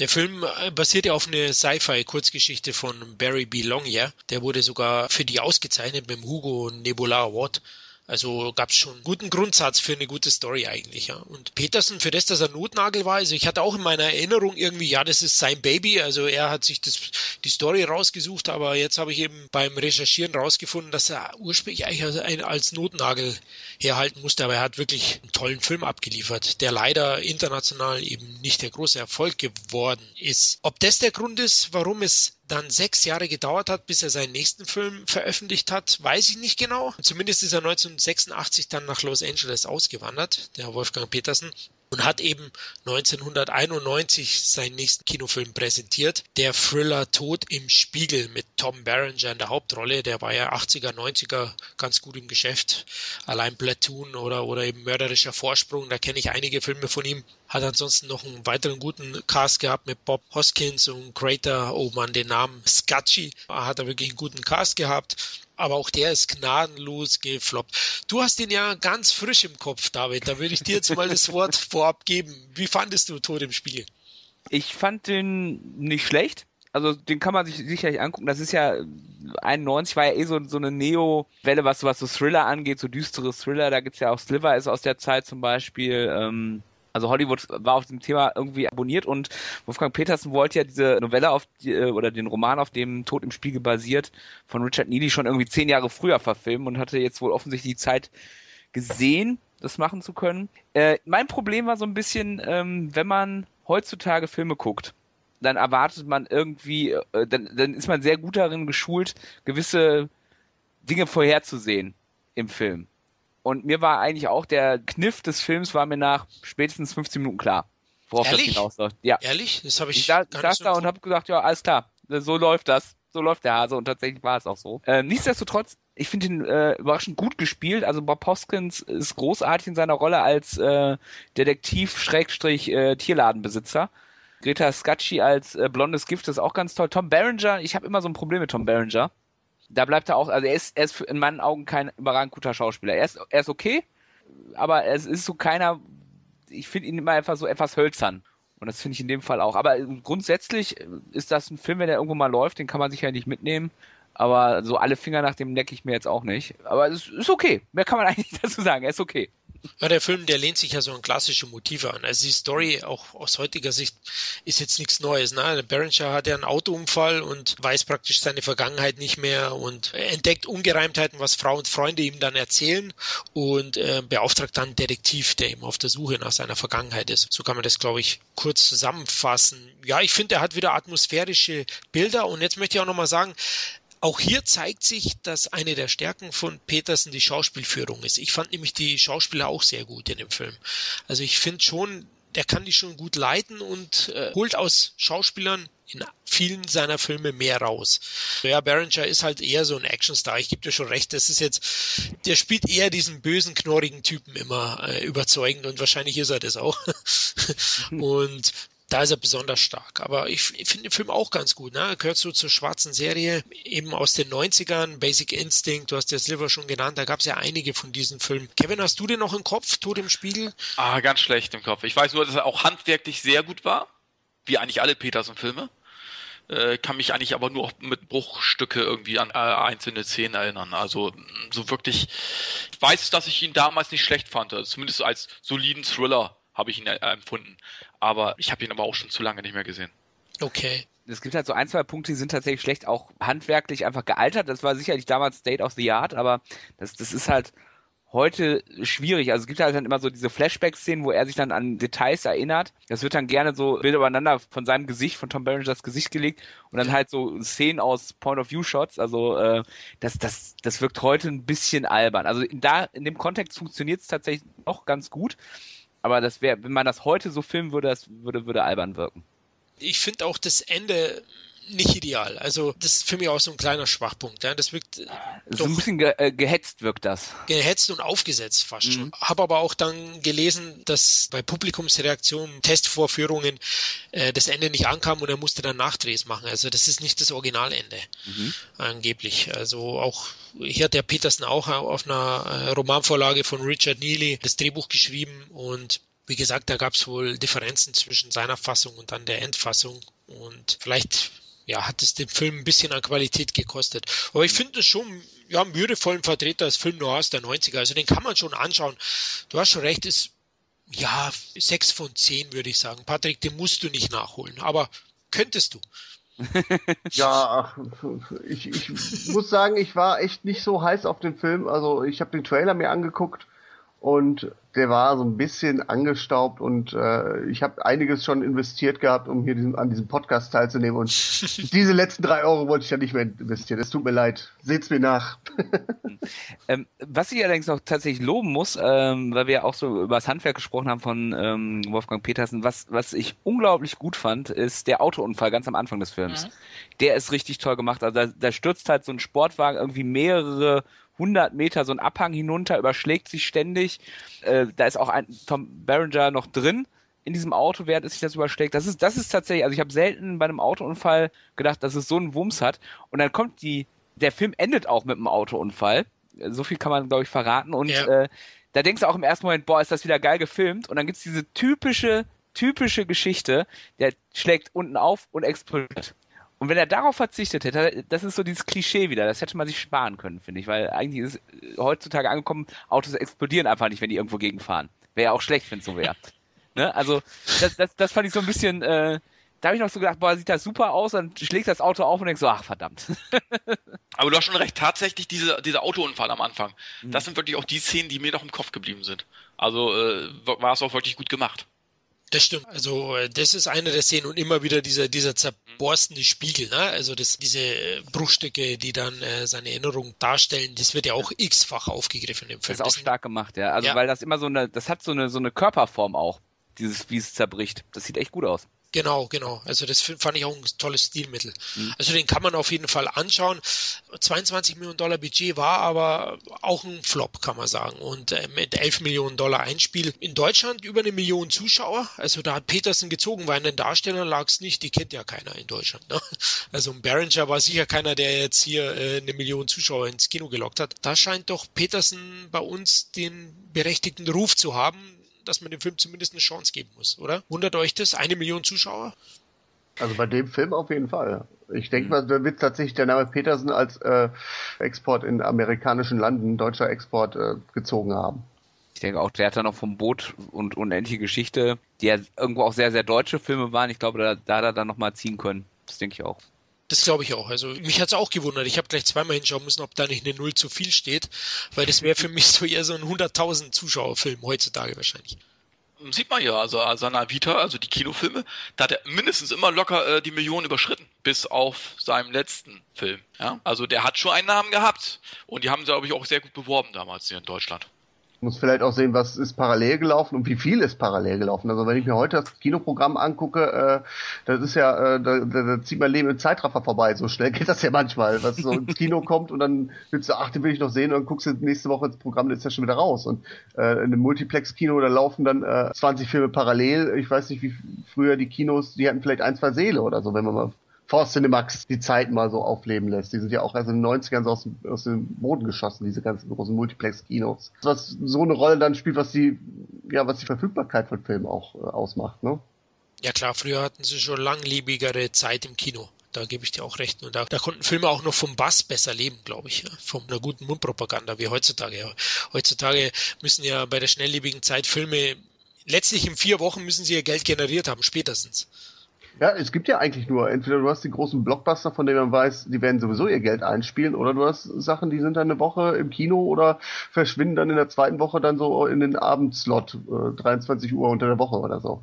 Der Film äh, basiert ja auf einer Sci-Fi-Kurzgeschichte von Barry B. Longyear. Der wurde sogar für die ausgezeichnet mit dem Hugo Nebula Award. Also gab es schon einen guten Grundsatz für eine gute Story eigentlich. Ja. Und Peterson, für das, dass er Notnagel war, also ich hatte auch in meiner Erinnerung irgendwie, ja, das ist sein Baby. Also er hat sich das, die Story rausgesucht, aber jetzt habe ich eben beim Recherchieren rausgefunden, dass er ursprünglich eigentlich als, Notnagel herhalten musste. Aber er hat wirklich einen tollen Film abgeliefert, der leider international eben nicht der große Erfolg geworden ist. Ob das der Grund ist, warum es dann sechs Jahre gedauert hat, bis er seinen nächsten Film veröffentlicht hat, weiß ich nicht genau. Zumindest ist er 1986 dann nach Los Angeles ausgewandert, der Wolfgang Petersen und hat eben 1991 seinen nächsten Kinofilm präsentiert. Der Thriller Tod im Spiegel mit Tom Berenger in der Hauptrolle. Der war ja 80er, 90er ganz gut im Geschäft. Allein Platoon oder, oder eben Mörderischer Vorsprung, da kenne ich einige Filme von ihm. Hat ansonsten noch einen weiteren guten Cast gehabt mit Bob Hoskins und Crater, oh man, den Namen Scatchy. Hat er wirklich einen guten Cast gehabt aber auch der ist gnadenlos gefloppt. Du hast ihn ja ganz frisch im Kopf, David. Da würde ich dir jetzt mal das Wort vorab geben. Wie fandest du Tod im Spiel? Ich fand den nicht schlecht. Also den kann man sich sicherlich angucken. Das ist ja 91 war ja eh so, so eine Neo-Welle, was, was so Thriller angeht, so düstere Thriller. Da gibt's ja auch Sliver ist aus der Zeit zum Beispiel. Ähm, also Hollywood war auf dem Thema irgendwie abonniert und Wolfgang Petersen wollte ja diese Novelle auf die, äh, oder den Roman, auf dem Tod im Spiegel basiert, von Richard Neely schon irgendwie zehn Jahre früher verfilmen und hatte jetzt wohl offensichtlich die Zeit gesehen, das machen zu können. Äh, mein Problem war so ein bisschen, ähm, wenn man heutzutage Filme guckt, dann erwartet man irgendwie, äh, dann, dann ist man sehr gut darin geschult, gewisse Dinge vorherzusehen im Film. Und mir war eigentlich auch der Kniff des Films war mir nach spätestens 15 Minuten klar, worauf Ehrlich? das hinausläuft. Ja. Ehrlich? Das habe ich. Ich saß, saß da und habe gesagt, ja, alles klar, so läuft das. So läuft der Hase und tatsächlich war es auch so. Äh, nichtsdestotrotz, ich finde ihn äh, überraschend gut gespielt. Also Bob Hoskins ist großartig in seiner Rolle als äh, Detektiv-Tierladenbesitzer. Äh, Greta Scacchi als äh, blondes Gift ist auch ganz toll. Tom Berenger, ich habe immer so ein Problem mit Tom Berenger da bleibt er auch, also er ist, er ist in meinen Augen kein überragend guter Schauspieler. Er ist, er ist okay, aber es ist so keiner, ich finde ihn immer einfach so etwas hölzern. Und das finde ich in dem Fall auch. Aber grundsätzlich ist das ein Film, wenn der irgendwo mal läuft, den kann man sicher nicht mitnehmen. Aber so alle Finger nach dem necke ich mir jetzt auch nicht. Aber es ist okay. Mehr kann man eigentlich dazu sagen. Er ist okay. Ja, der Film, der lehnt sich ja so an klassische Motive an. Also die Story, auch aus heutiger Sicht, ist jetzt nichts Neues. Ne? Der Berenger hat ja einen Autounfall und weiß praktisch seine Vergangenheit nicht mehr und entdeckt Ungereimtheiten, was Frau und Freunde ihm dann erzählen und äh, beauftragt dann einen Detektiv, der ihm auf der Suche nach seiner Vergangenheit ist. So kann man das, glaube ich, kurz zusammenfassen. Ja, ich finde, er hat wieder atmosphärische Bilder und jetzt möchte ich auch nochmal sagen, auch hier zeigt sich, dass eine der Stärken von Petersen die Schauspielführung ist. Ich fand nämlich die Schauspieler auch sehr gut in dem Film. Also ich finde schon, der kann die schon gut leiten und äh, holt aus Schauspielern in vielen seiner Filme mehr raus. Ja, Berenger ist halt eher so ein Actionstar. Ich gebe dir schon recht, das ist jetzt, der spielt eher diesen bösen, knorrigen Typen immer äh, überzeugend und wahrscheinlich ist er das auch. und da ist er besonders stark. Aber ich, finde den Film auch ganz gut. Ne? Er gehört so zur schwarzen Serie, eben aus den 90ern, Basic Instinct, du hast ja Sliver schon genannt, da gab es ja einige von diesen Filmen. Kevin, hast du den noch im Kopf, Tod im Spiegel? Ah, ganz schlecht im Kopf. Ich weiß nur, dass er auch handwerklich sehr gut war, wie eigentlich alle Peterson-Filme. Äh, kann mich eigentlich aber nur mit Bruchstücke irgendwie an äh, einzelne Szenen erinnern. Also so wirklich, ich weiß, dass ich ihn damals nicht schlecht fand, also zumindest als soliden Thriller habe ich ihn äh, empfunden. Aber ich habe ihn aber auch schon zu lange nicht mehr gesehen. Okay. Es gibt halt so ein, zwei Punkte, die sind tatsächlich schlecht auch handwerklich einfach gealtert. Das war sicherlich damals State of the Art, aber das, das ist halt heute schwierig. Also es gibt halt dann immer so diese Flashback-Szenen, wo er sich dann an Details erinnert. Das wird dann gerne so Bilder übereinander von seinem Gesicht, von Tom Berengers Gesicht gelegt und dann halt so Szenen aus Point-of-View-Shots. Also äh, das, das, das wirkt heute ein bisschen albern. Also in, da, in dem Kontext funktioniert es tatsächlich auch ganz gut. Aber das wäre, wenn man das heute so filmen würde, das würde, würde albern wirken. Ich finde auch das Ende nicht ideal. Also das ist für mich auch so ein kleiner Schwachpunkt. Ja. Das wirkt so ein bisschen ge äh, gehetzt wirkt das. Gehetzt und aufgesetzt fast mhm. schon. Habe aber auch dann gelesen, dass bei Publikumsreaktionen, Testvorführungen äh, das Ende nicht ankam und er musste dann Nachdrehs machen. Also das ist nicht das Originalende mhm. angeblich. Also auch hier hat der Peterson auch auf einer äh, Romanvorlage von Richard Neely das Drehbuch geschrieben und wie gesagt, da gab es wohl Differenzen zwischen seiner Fassung und dann der Endfassung. Und vielleicht ja, hat es dem Film ein bisschen an Qualität gekostet. Aber ich finde es schon, ja, einen würdevollen Vertreter des Film Noirs der 90er. Also den kann man schon anschauen. Du hast schon recht, ist, ja, sechs von zehn würde ich sagen. Patrick, den musst du nicht nachholen. Aber könntest du. ja, ich, ich muss sagen, ich war echt nicht so heiß auf den Film. Also ich habe den Trailer mir angeguckt und der war so ein bisschen angestaubt und äh, ich habe einiges schon investiert gehabt, um hier diesen, an diesem Podcast teilzunehmen und diese letzten drei Euro wollte ich ja nicht mehr investieren. Es tut mir leid. Seht's mir nach. ähm, was ich allerdings auch tatsächlich loben muss, ähm, weil wir ja auch so über das Handwerk gesprochen haben von ähm, Wolfgang Petersen, was, was ich unglaublich gut fand, ist der Autounfall ganz am Anfang des Films. Mhm. Der ist richtig toll gemacht. Also da, da stürzt halt so ein Sportwagen irgendwie mehrere 100 Meter so einen Abhang hinunter, überschlägt sich ständig. Äh, da ist auch ein Tom Berenger noch drin in diesem Auto, während es sich das überschlägt. Das ist, das ist tatsächlich, also ich habe selten bei einem Autounfall gedacht, dass es so einen Wumms hat. Und dann kommt die, der Film endet auch mit einem Autounfall. So viel kann man, glaube ich, verraten. Und ja. äh, da denkst du auch im ersten Moment, boah, ist das wieder geil gefilmt. Und dann gibt's diese typische, typische Geschichte, der schlägt unten auf und explodiert. Und wenn er darauf verzichtet hätte, das ist so dieses Klischee wieder, das hätte man sich sparen können, finde ich, weil eigentlich ist heutzutage angekommen, Autos explodieren einfach nicht, wenn die irgendwo gegenfahren. Wäre ja auch schlecht, wenn es so wäre. ne? Also, das, das, das fand ich so ein bisschen, äh, da habe ich noch so gedacht, boah, sieht das super aus, dann schlägt das Auto auf und denkst so, ach verdammt. Aber du hast schon recht, tatsächlich diese, dieser Autounfall am Anfang, mhm. das sind wirklich auch die Szenen, die mir noch im Kopf geblieben sind. Also äh, war es auch wirklich gut gemacht. Das stimmt. Also äh, das ist eine der Szenen und immer wieder dieser dieser zerborstene Spiegel, ne? Also das diese Bruchstücke, die dann äh, seine Erinnerung darstellen, das wird ja auch x-fach aufgegriffen im Film. Das ist auch stark gemacht, ja. Also ja. weil das immer so eine, das hat so eine so eine Körperform auch, dieses wie es zerbricht. Das sieht echt gut aus. Genau, genau. Also das fand ich auch ein tolles Stilmittel. Mhm. Also den kann man auf jeden Fall anschauen. 22 Millionen Dollar Budget war aber auch ein Flop, kann man sagen. Und äh, mit 11 Millionen Dollar Einspiel in Deutschland über eine Million Zuschauer. Also da hat Petersen gezogen, weil in den Darstellern lag es nicht. Die kennt ja keiner in Deutschland. Ne? Also ein Berenger war sicher keiner, der jetzt hier äh, eine Million Zuschauer ins Kino gelockt hat. Da scheint doch Petersen bei uns den berechtigten Ruf zu haben, dass man dem Film zumindest eine Chance geben muss, oder? Wundert euch das? Eine Million Zuschauer? Also bei dem Film auf jeden Fall. Ich denke mhm. mal, da wird tatsächlich der Name Petersen als äh, Export in amerikanischen Landen, deutscher Export, äh, gezogen haben. Ich denke auch, der hat dann noch vom Boot und unendliche Geschichte, die ja irgendwo auch sehr, sehr deutsche Filme waren. Ich glaube, da, da hat er dann nochmal ziehen können. Das denke ich auch. Das glaube ich auch. Also mich hat's auch gewundert. Ich habe gleich zweimal hinschauen müssen, ob da nicht eine Null zu viel steht, weil das wäre für mich so eher so ein 100.000 Zuschauerfilm heutzutage wahrscheinlich. Sieht man ja, also seiner Vita, also die Kinofilme, da hat er mindestens immer locker äh, die Millionen überschritten, bis auf seinem letzten Film. Ja? Also der hat schon einen Namen gehabt und die haben, glaube ich, auch sehr gut beworben damals hier in Deutschland muss vielleicht auch sehen, was ist parallel gelaufen und wie viel ist parallel gelaufen. Also wenn ich mir heute das Kinoprogramm angucke, äh, das ist ja, äh, da, da, da zieht mein Leben im Zeitraffer vorbei. So schnell geht das ja manchmal, was so ins Kino kommt und dann willst du, ach, den will ich noch sehen und dann guckst du nächste Woche ins Programm, dann ist ja schon wieder raus. Und äh, in einem Multiplex-Kino, da laufen dann äh, 20 Filme parallel. Ich weiß nicht, wie früher die Kinos, die hatten vielleicht ein, zwei Seele oder so, wenn man mal vor Cinemax die Zeit mal so aufleben lässt. Die sind ja auch erst in den 90ern so aus dem, aus dem Boden geschossen, diese ganzen großen Multiplex-Kinos. Was so eine Rolle dann spielt, was die, ja, was die Verfügbarkeit von Filmen auch äh, ausmacht, ne? Ja klar, früher hatten sie schon langlebigere Zeit im Kino. Da gebe ich dir auch recht. Und da, da konnten Filme auch noch vom Bass besser leben, glaube ich. Ja? Von einer guten Mundpropaganda wie heutzutage. Heutzutage müssen ja bei der schnelllebigen Zeit Filme letztlich in vier Wochen müssen sie ihr Geld generiert haben, spätestens. Ja, es gibt ja eigentlich nur, entweder du hast die großen Blockbuster, von denen man weiß, die werden sowieso ihr Geld einspielen, oder du hast Sachen, die sind dann eine Woche im Kino oder verschwinden dann in der zweiten Woche dann so in den Abendslot, äh, 23 Uhr unter der Woche oder so.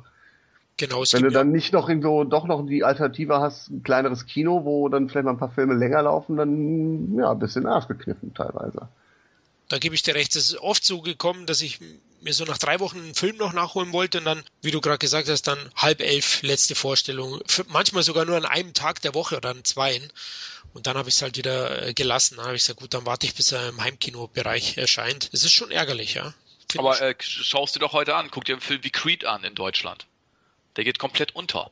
Genau, Wenn du dann nicht noch irgendwo doch noch die Alternative hast, ein kleineres Kino, wo dann vielleicht mal ein paar Filme länger laufen, dann ja, ein bisschen Arsch gekniffen teilweise. Da gebe ich dir recht. Es ist oft so gekommen, dass ich mir so nach drei Wochen einen Film noch nachholen wollte und dann, wie du gerade gesagt hast, dann halb elf letzte Vorstellung. Manchmal sogar nur an einem Tag der Woche oder an zweien. Und dann habe ich es halt wieder äh, gelassen. Dann habe ich gesagt, gut, dann warte ich, bis er im Heimkinobereich erscheint. Es ist schon ärgerlich, ja. Find Aber äh, schaust dir doch heute an, guck dir einen Film wie Creed an in Deutschland. Der geht komplett unter.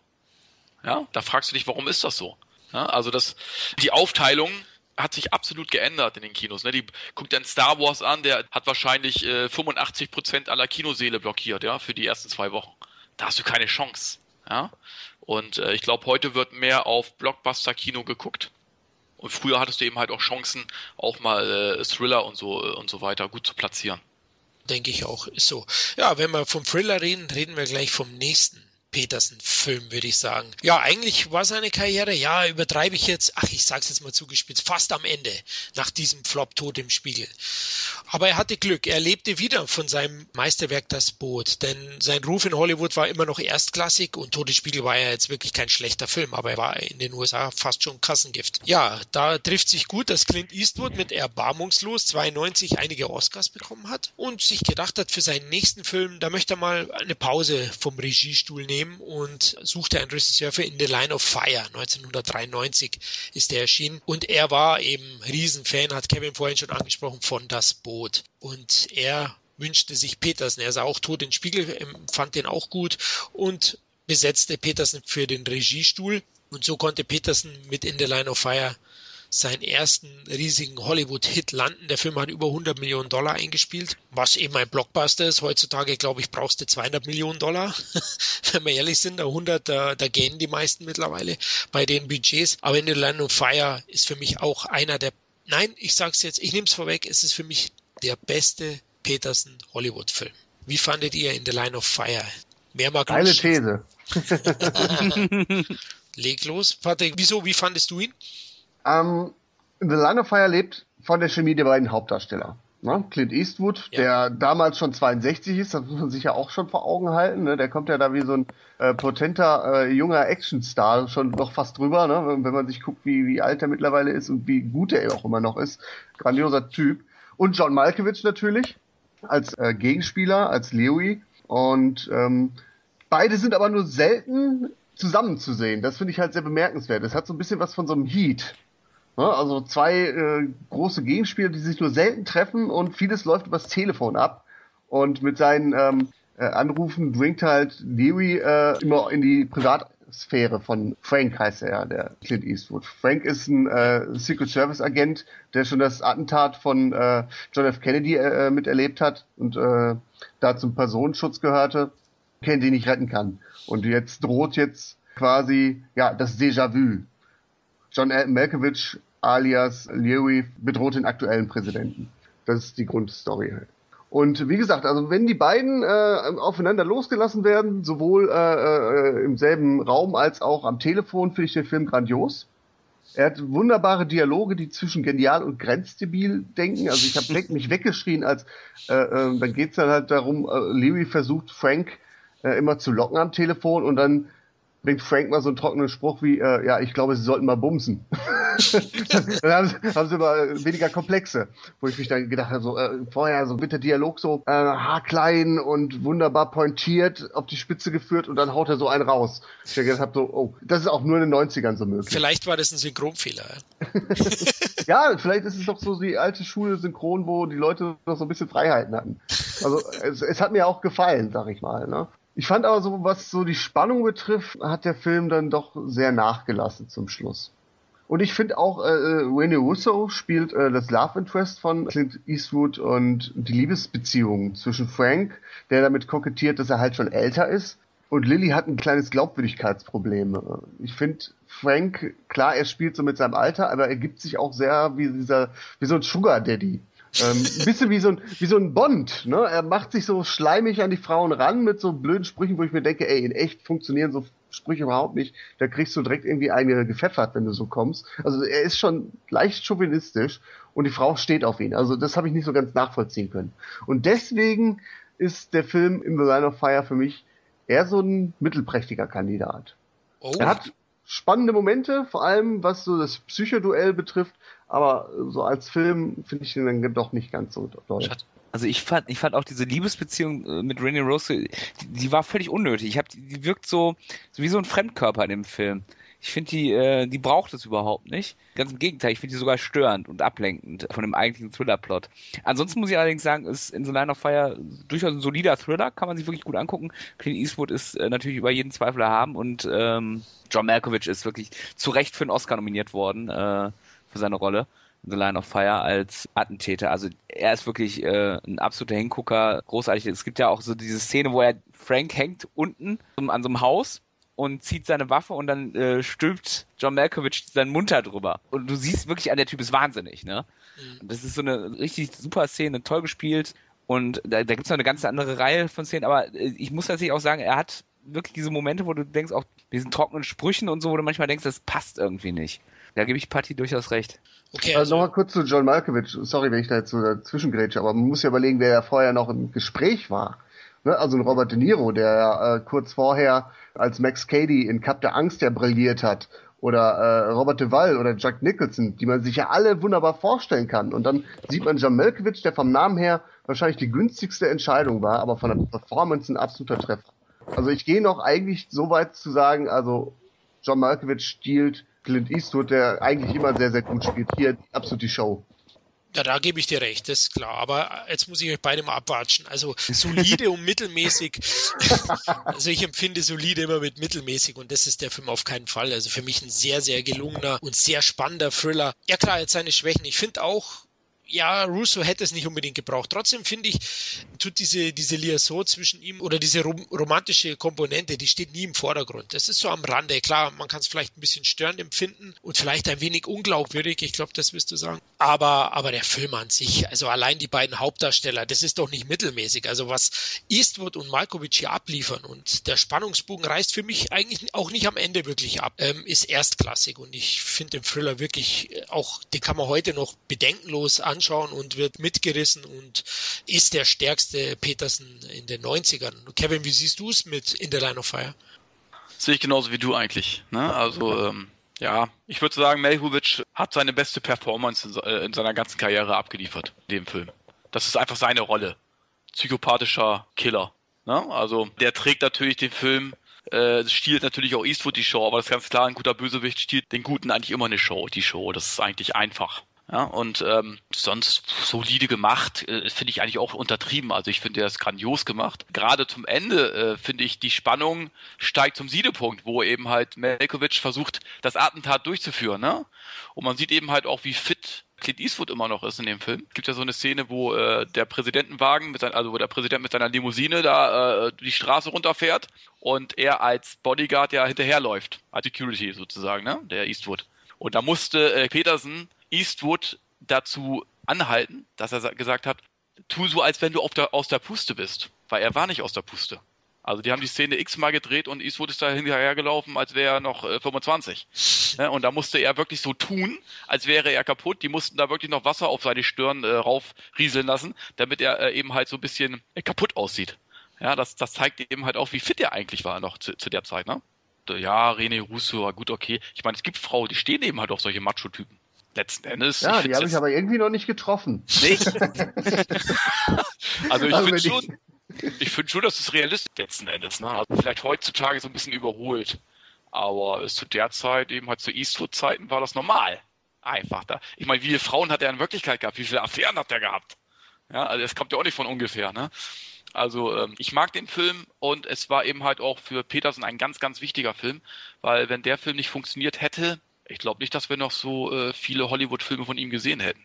Ja, da fragst du dich, warum ist das so? Ja, also das, die Aufteilung hat sich absolut geändert in den Kinos. Ne? Die guckt dann Star Wars an, der hat wahrscheinlich äh, 85 Prozent aller Kinoseele blockiert, ja, für die ersten zwei Wochen. Da hast du keine Chance, ja. Und äh, ich glaube, heute wird mehr auf Blockbuster-Kino geguckt. Und früher hattest du eben halt auch Chancen, auch mal äh, Thriller und so äh, und so weiter gut zu platzieren. Denke ich auch, ist so. Ja, wenn wir vom Thriller reden, reden wir gleich vom nächsten Peterson-Film, würde ich sagen. Ja, eigentlich war seine Karriere, ja, übertreibe ich jetzt, ach, ich sag's jetzt mal zugespitzt, fast am Ende, nach diesem Flop Tod im Spiegel. Aber er hatte Glück, er lebte wieder von seinem Meisterwerk Das Boot, denn sein Ruf in Hollywood war immer noch erstklassig und Todesspiegel war ja jetzt wirklich kein schlechter Film, aber er war in den USA fast schon Kassengift. Ja, da trifft sich gut, dass Clint Eastwood mit Erbarmungslos 92 einige Oscars bekommen hat und sich gedacht hat, für seinen nächsten Film, da möchte er mal eine Pause vom Regiestuhl nehmen und suchte einen Regisseur für In the Line of Fire. 1993 ist er erschienen und er war eben Riesenfan, hat Kevin vorhin schon angesprochen, von Das Boot. Und er wünschte sich Petersen. Er sah auch Tod in Spiegel, fand den auch gut und besetzte Petersen für den Regiestuhl. Und so konnte Petersen mit In the Line of Fire seinen ersten riesigen Hollywood-Hit landen. Der Film hat über 100 Millionen Dollar eingespielt, was eben ein Blockbuster ist. Heutzutage, glaube ich, brauchst du 200 Millionen Dollar. Wenn wir ehrlich sind, 100, da, da gehen die meisten mittlerweile bei den Budgets. Aber In the Line of Fire ist für mich auch einer der, nein, ich sag's jetzt, ich nehme es vorweg, es ist für mich der beste Peterson Hollywood-Film. Wie fandet ihr In the Line of Fire? Wer mag Eine These. Leg los. Patrick, wieso, wie fandest du ihn? Ähm, The Line of Fire lebt von der Chemie der beiden Hauptdarsteller. Ne? Clint Eastwood, ja. der damals schon 62 ist, das muss man sich ja auch schon vor Augen halten. Ne? Der kommt ja da wie so ein äh, potenter äh, junger Actionstar schon noch fast drüber, ne? wenn man sich guckt, wie, wie alt er mittlerweile ist und wie gut er auch immer noch ist. Grandioser Typ. Und John Malkovich natürlich als äh, Gegenspieler, als Lewy. Und ähm, beide sind aber nur selten zusammenzusehen. Das finde ich halt sehr bemerkenswert. Es hat so ein bisschen was von so einem Heat. Ne? Also zwei äh, große Gegenspieler, die sich nur selten treffen und vieles läuft übers Telefon ab. Und mit seinen ähm, äh, Anrufen bringt halt Leary äh, immer in die Privatsphäre von Frank, heißt er, der Clint Eastwood. Frank ist ein äh, Secret Service Agent, der schon das Attentat von äh, John F. Kennedy äh, miterlebt hat und äh, da zum Personenschutz gehörte, kennt ihn nicht retten kann. Und jetzt droht jetzt quasi ja das Déjà-vu. John Malkovich alias Leary bedroht den aktuellen Präsidenten. Das ist die Grundstory halt. Und wie gesagt, also wenn die beiden äh, aufeinander losgelassen werden, sowohl äh, äh, im selben Raum als auch am Telefon, finde ich den Film grandios. Er hat wunderbare Dialoge, die zwischen genial und grenzdebil denken. Also ich habe mich weggeschrien, als äh, äh, dann geht's dann halt darum, äh, Leary versucht Frank äh, immer zu locken am Telefon und dann bringt Frank mal so einen trockenen Spruch wie, äh, ja, ich glaube, sie sollten mal bumsen. dann haben sie, haben sie mal weniger Komplexe, wo ich mich dann gedacht habe, so äh, vorher so wird der Dialog so äh, haarklein und wunderbar pointiert auf die Spitze geführt und dann haut er so einen raus. Ich gedacht habe so, oh, das ist auch nur in den 90ern so möglich. Vielleicht war das ein Synchronfehler. ja, vielleicht ist es doch so die alte Schule Synchron, wo die Leute noch so ein bisschen Freiheiten hatten. Also es, es hat mir auch gefallen, sag ich mal. Ne? Ich fand aber so, was so die Spannung betrifft, hat der Film dann doch sehr nachgelassen zum Schluss. Und ich finde auch, äh, Rene Russo spielt äh, das Love Interest von Clint Eastwood und die Liebesbeziehung zwischen Frank, der damit kokettiert, dass er halt schon älter ist. Und Lily hat ein kleines Glaubwürdigkeitsproblem. Ich finde, Frank, klar, er spielt so mit seinem Alter, aber er gibt sich auch sehr wie dieser, wie so ein Sugar Daddy. Ähm, ein bisschen wie so ein, wie so ein Bond, ne? Er macht sich so schleimig an die Frauen ran mit so blöden Sprüchen, wo ich mir denke, ey, in echt funktionieren so Sprüche überhaupt nicht. Da kriegst du direkt irgendwie eine gepfeffert, wenn du so kommst. Also er ist schon leicht chauvinistisch und die Frau steht auf ihn. Also das habe ich nicht so ganz nachvollziehen können. Und deswegen ist der Film In the Line of Fire für mich eher so ein mittelprächtiger Kandidat. Oh. Er hat spannende Momente, vor allem was so das Psychoduell betrifft, aber so als Film finde ich den dann doch nicht ganz so toll. Also ich fand, ich fand auch diese Liebesbeziehung äh, mit Rennie Rose, die, die war völlig unnötig. Ich hab, die, die wirkt so, so wie so ein Fremdkörper in dem Film. Ich finde, die, äh, die braucht es überhaupt nicht. Ganz im Gegenteil, ich finde die sogar störend und ablenkend von dem eigentlichen Thriller-Plot. Ansonsten muss ich allerdings sagen, ist in The Line of Fire durchaus ein solider Thriller, kann man sich wirklich gut angucken. Clint Eastwood ist äh, natürlich über jeden Zweifel erhaben und ähm, John Malkovich ist wirklich zu Recht für einen Oscar nominiert worden äh, für seine Rolle. in The Line of Fire als Attentäter. Also er ist wirklich äh, ein absoluter Hingucker, großartig. Es gibt ja auch so diese Szene, wo er Frank hängt unten an so einem Haus und zieht seine Waffe und dann äh, stülpt John Malkovich seinen Mund da drüber. Und du siehst wirklich, der Typ ist wahnsinnig, ne? Mhm. Das ist so eine richtig super Szene, toll gespielt. Und da, da gibt es noch eine ganz andere Reihe von Szenen, aber äh, ich muss tatsächlich auch sagen, er hat wirklich diese Momente, wo du denkst, auch diesen trockenen Sprüchen und so, wo du manchmal denkst, das passt irgendwie nicht. Da gebe ich Patti durchaus recht. Okay, also, also nochmal kurz zu John Malkovich. Sorry, wenn ich da jetzt so dazwischen grätsche, aber man muss ja überlegen, wer ja vorher noch im Gespräch war. Ne? Also ein Robert De Niro, der äh, kurz vorher als Max Cady in Cup der Angst ja brilliert hat. Oder äh, Robert Duvall oder Jack Nicholson, die man sich ja alle wunderbar vorstellen kann. Und dann sieht man John Malkovich, der vom Namen her wahrscheinlich die günstigste Entscheidung war, aber von der Performance ein absoluter Treffer. Also ich gehe noch eigentlich so weit zu sagen, also John Malkovich stiehlt Clint Eastwood, der eigentlich immer sehr, sehr gut spielt. Hier absolut die Show. Ja, da gebe ich dir recht, das ist klar. Aber jetzt muss ich euch beide mal abwatschen. Also solide und mittelmäßig. also ich empfinde solide immer mit mittelmäßig und das ist der Film auf keinen Fall. Also für mich ein sehr, sehr gelungener und sehr spannender Thriller. Ja klar, jetzt seine Schwächen. Ich finde auch, ja, Russo hätte es nicht unbedingt gebraucht. Trotzdem finde ich, tut diese, diese Liaison zwischen ihm oder diese rom romantische Komponente, die steht nie im Vordergrund. Das ist so am Rande. Klar, man kann es vielleicht ein bisschen störend empfinden und vielleicht ein wenig unglaubwürdig. Ich glaube, das wirst du sagen. Aber, aber der Film an sich, also allein die beiden Hauptdarsteller, das ist doch nicht mittelmäßig. Also was Eastwood und Malkovich hier abliefern und der Spannungsbogen reißt für mich eigentlich auch nicht am Ende wirklich ab, ähm, ist erstklassig und ich finde den Thriller wirklich auch, den kann man heute noch bedenkenlos an anschauen und wird mitgerissen und ist der stärkste Petersen in den 90ern. Kevin, wie siehst du es mit In the Line of Fire? Sehe ich genauso wie du eigentlich. Ne? Also, ähm, ja, ich würde sagen, Melhovic hat seine beste Performance in, äh, in seiner ganzen Karriere abgeliefert, in dem Film. Das ist einfach seine Rolle. Psychopathischer Killer. Ne? Also, der trägt natürlich den Film äh, stiehlt natürlich auch Eastwood die Show, aber das ist ganz klar, ein guter Bösewicht stiehlt den Guten eigentlich immer eine Show, die Show. Das ist eigentlich einfach. Ja, und ähm, sonst solide gemacht, äh, finde ich eigentlich auch untertrieben. Also ich finde, er ist grandios gemacht. Gerade zum Ende äh, finde ich, die Spannung steigt zum Siedepunkt, wo eben halt Melkovic versucht, das Attentat durchzuführen. Ne? Und man sieht eben halt auch, wie fit Clint Eastwood immer noch ist in dem Film. Es gibt ja so eine Szene, wo äh, der Präsidentenwagen, mit sein, also wo der Präsident mit seiner Limousine da äh, die Straße runterfährt und er als Bodyguard ja hinterherläuft, als Security sozusagen, ne? Der Eastwood. Und da musste äh, Peterson Eastwood dazu anhalten, dass er gesagt hat, tu so, als wenn du der, aus der Puste bist. Weil er war nicht aus der Puste. Also die haben die Szene x-mal gedreht und Eastwood ist da hinterhergelaufen, als wäre er noch äh, 25. Ja, und da musste er wirklich so tun, als wäre er kaputt. Die mussten da wirklich noch Wasser auf seine Stirn äh, raufrieseln lassen, damit er äh, eben halt so ein bisschen äh, kaputt aussieht. Ja, das, das zeigt eben halt auch, wie fit er eigentlich war noch zu, zu der Zeit, ne? Ja, René Russo, gut, okay. Ich meine, es gibt Frauen, die stehen eben halt auf solche Macho-Typen letzten Endes. Ja, die habe ich aber irgendwie noch nicht getroffen. Nicht? also ich also finde schon, ich finde schon, dass es realistisch letzten Endes. Ne? Also vielleicht heutzutage so ein bisschen überholt. Aber zu der Zeit, eben halt zu Eastwood-Zeiten, war das normal. Einfach da. Ich meine, wie viele Frauen hat er in Wirklichkeit gehabt? Wie viele Affären hat er gehabt? Ja, also das kommt ja auch nicht von ungefähr, ne? Also ähm, ich mag den Film und es war eben halt auch für Peterson ein ganz, ganz wichtiger Film, weil wenn der Film nicht funktioniert hätte, ich glaube nicht, dass wir noch so äh, viele Hollywood-Filme von ihm gesehen hätten.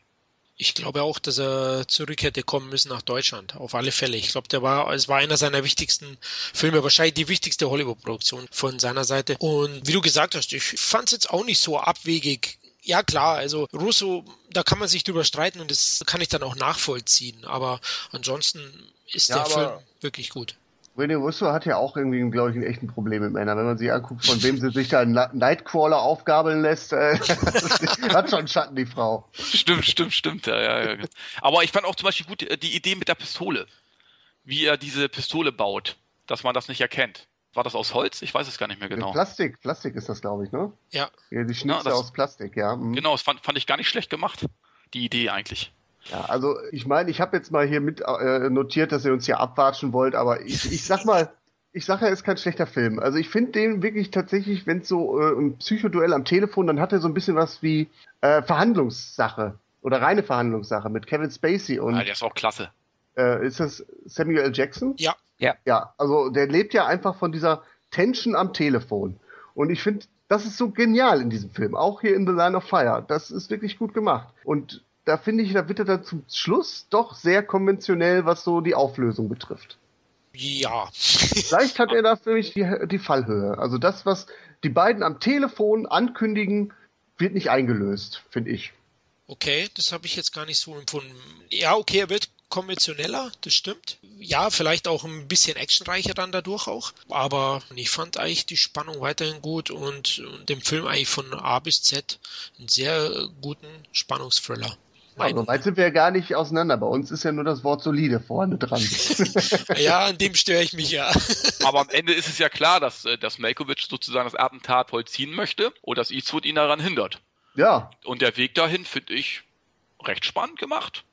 Ich glaube auch, dass er zurück hätte kommen müssen nach Deutschland. Auf alle Fälle. Ich glaube, der war, es war einer seiner wichtigsten Filme, wahrscheinlich die wichtigste Hollywood-Produktion von seiner Seite. Und wie du gesagt hast, ich fand es jetzt auch nicht so abwegig. Ja klar, also Russo, da kann man sich drüber streiten und das kann ich dann auch nachvollziehen. Aber ansonsten ist ja, der Film wirklich gut. René Russo hat ja auch irgendwie, glaube ich, ein echtes Problem mit Männern. Wenn man sich anguckt, von wem sie sich da einen Nightcrawler aufgabeln lässt, äh, hat schon Schatten, die Frau. Stimmt, stimmt, stimmt. Ja, ja, ja. Aber ich fand auch zum Beispiel gut äh, die Idee mit der Pistole. Wie er diese Pistole baut, dass man das nicht erkennt. War das aus Holz? Ich weiß es gar nicht mehr genau. Plastik, Plastik ist das, glaube ich, ne? Ja. ja die Schnitze ja, aus Plastik, ja. Mhm. Genau, das fand, fand ich gar nicht schlecht gemacht. Die Idee eigentlich. Ja, also ich meine, ich habe jetzt mal hier mit äh, notiert, dass ihr uns hier abwatschen wollt, aber ich, ich sag mal, ich sage er ist kein schlechter Film. Also ich finde den wirklich tatsächlich, wenn es so äh, ein Psychoduell am Telefon, dann hat er so ein bisschen was wie äh, Verhandlungssache oder reine Verhandlungssache mit Kevin Spacey und. Ja, der ist auch klasse. Äh, ist das Samuel L. Jackson? Ja. Ja. Ja, also der lebt ja einfach von dieser Tension am Telefon. Und ich finde, das ist so genial in diesem Film. Auch hier in The Line of Fire. Das ist wirklich gut gemacht. Und da finde ich, da wird er dann zum Schluss doch sehr konventionell, was so die Auflösung betrifft. Ja. Vielleicht hat er da für mich die, die Fallhöhe. Also das, was die beiden am Telefon ankündigen, wird nicht eingelöst, finde ich. Okay, das habe ich jetzt gar nicht so empfunden. Ja, okay, er wird konventioneller, das stimmt. Ja, vielleicht auch ein bisschen actionreicher dann dadurch auch. Aber ich fand eigentlich die Spannung weiterhin gut und, und dem Film eigentlich von A bis Z einen sehr guten Spannungsthriller. Ja, so weit sind wir ja gar nicht auseinander. Bei uns ist ja nur das Wort solide vorne dran. ja, an dem störe ich mich ja. Aber am Ende ist es ja klar, dass, äh, dass Malkovich sozusagen das Attentat vollziehen möchte und dass Eastwood ihn daran hindert. Ja. Und der Weg dahin finde ich recht spannend gemacht.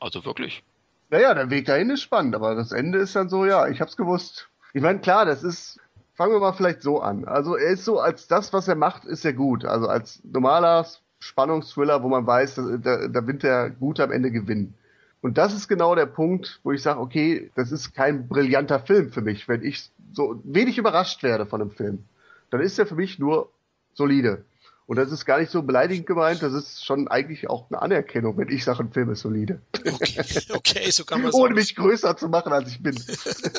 Also wirklich. Naja, der Weg dahin ist spannend, aber das Ende ist dann so, ja, ich hab's gewusst. Ich meine, klar, das ist, fangen wir mal vielleicht so an. Also er ist so, als das, was er macht, ist er gut. Also als normaler Spannungsthriller, wo man weiß, da, da, wird der Gute am Ende gewinnen. Und das ist genau der Punkt, wo ich sage, okay, das ist kein brillanter Film für mich. Wenn ich so wenig überrascht werde von einem Film, dann ist er für mich nur solide. Und das ist gar nicht so beleidigend gemeint, das ist schon eigentlich auch eine Anerkennung, wenn ich sage, ein Film ist solide. Okay, okay so kann man sagen. Ohne mich größer zu machen, als ich bin.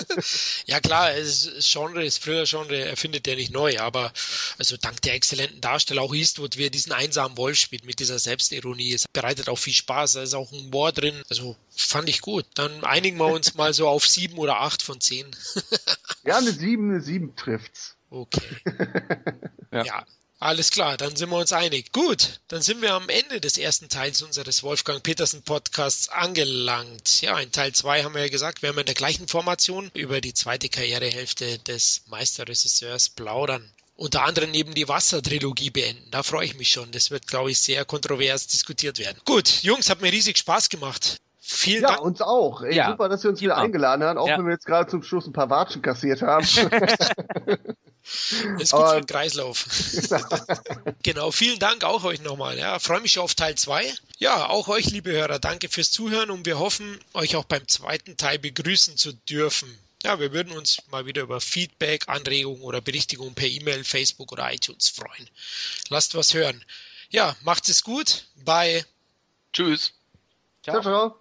ja klar, es ist Genre, das Thriller-Genre erfindet der nicht neu, aber also dank der exzellenten Darsteller, auch Eastwood, wie er diesen einsamen Wolf spielt mit dieser Selbstironie, es bereitet auch viel Spaß, da ist auch ein Humor drin, also fand ich gut. Dann einigen wir uns mal so auf sieben oder acht von zehn. ja, eine sieben, eine sieben trifft's. Okay. ja. ja. Alles klar, dann sind wir uns einig. Gut, dann sind wir am Ende des ersten Teils unseres Wolfgang Petersen Podcasts angelangt. Ja, in Teil 2 haben wir ja gesagt, wir haben in der gleichen Formation über die zweite Karrierehälfte des Meisterregisseurs plaudern. Unter anderem neben die Wassertrilogie beenden. Da freue ich mich schon. Das wird, glaube ich, sehr kontrovers diskutiert werden. Gut, Jungs, hat mir riesig Spaß gemacht. Vielen ja, Dank. uns auch. Ey, ja. Super, dass wir uns wieder eingeladen haben, auch ja. wenn wir jetzt gerade zum Schluss ein paar Watschen kassiert haben. Das ist gut Aber, für den Kreislauf. genau, vielen Dank auch euch nochmal. Ja, freue mich auf Teil 2. Ja, auch euch, liebe Hörer, danke fürs Zuhören und wir hoffen, euch auch beim zweiten Teil begrüßen zu dürfen. Ja, wir würden uns mal wieder über Feedback, Anregungen oder Berichtigungen per E-Mail, Facebook oder iTunes freuen. Lasst was hören. Ja, macht es gut. Bye. Tschüss. Ciao, ciao.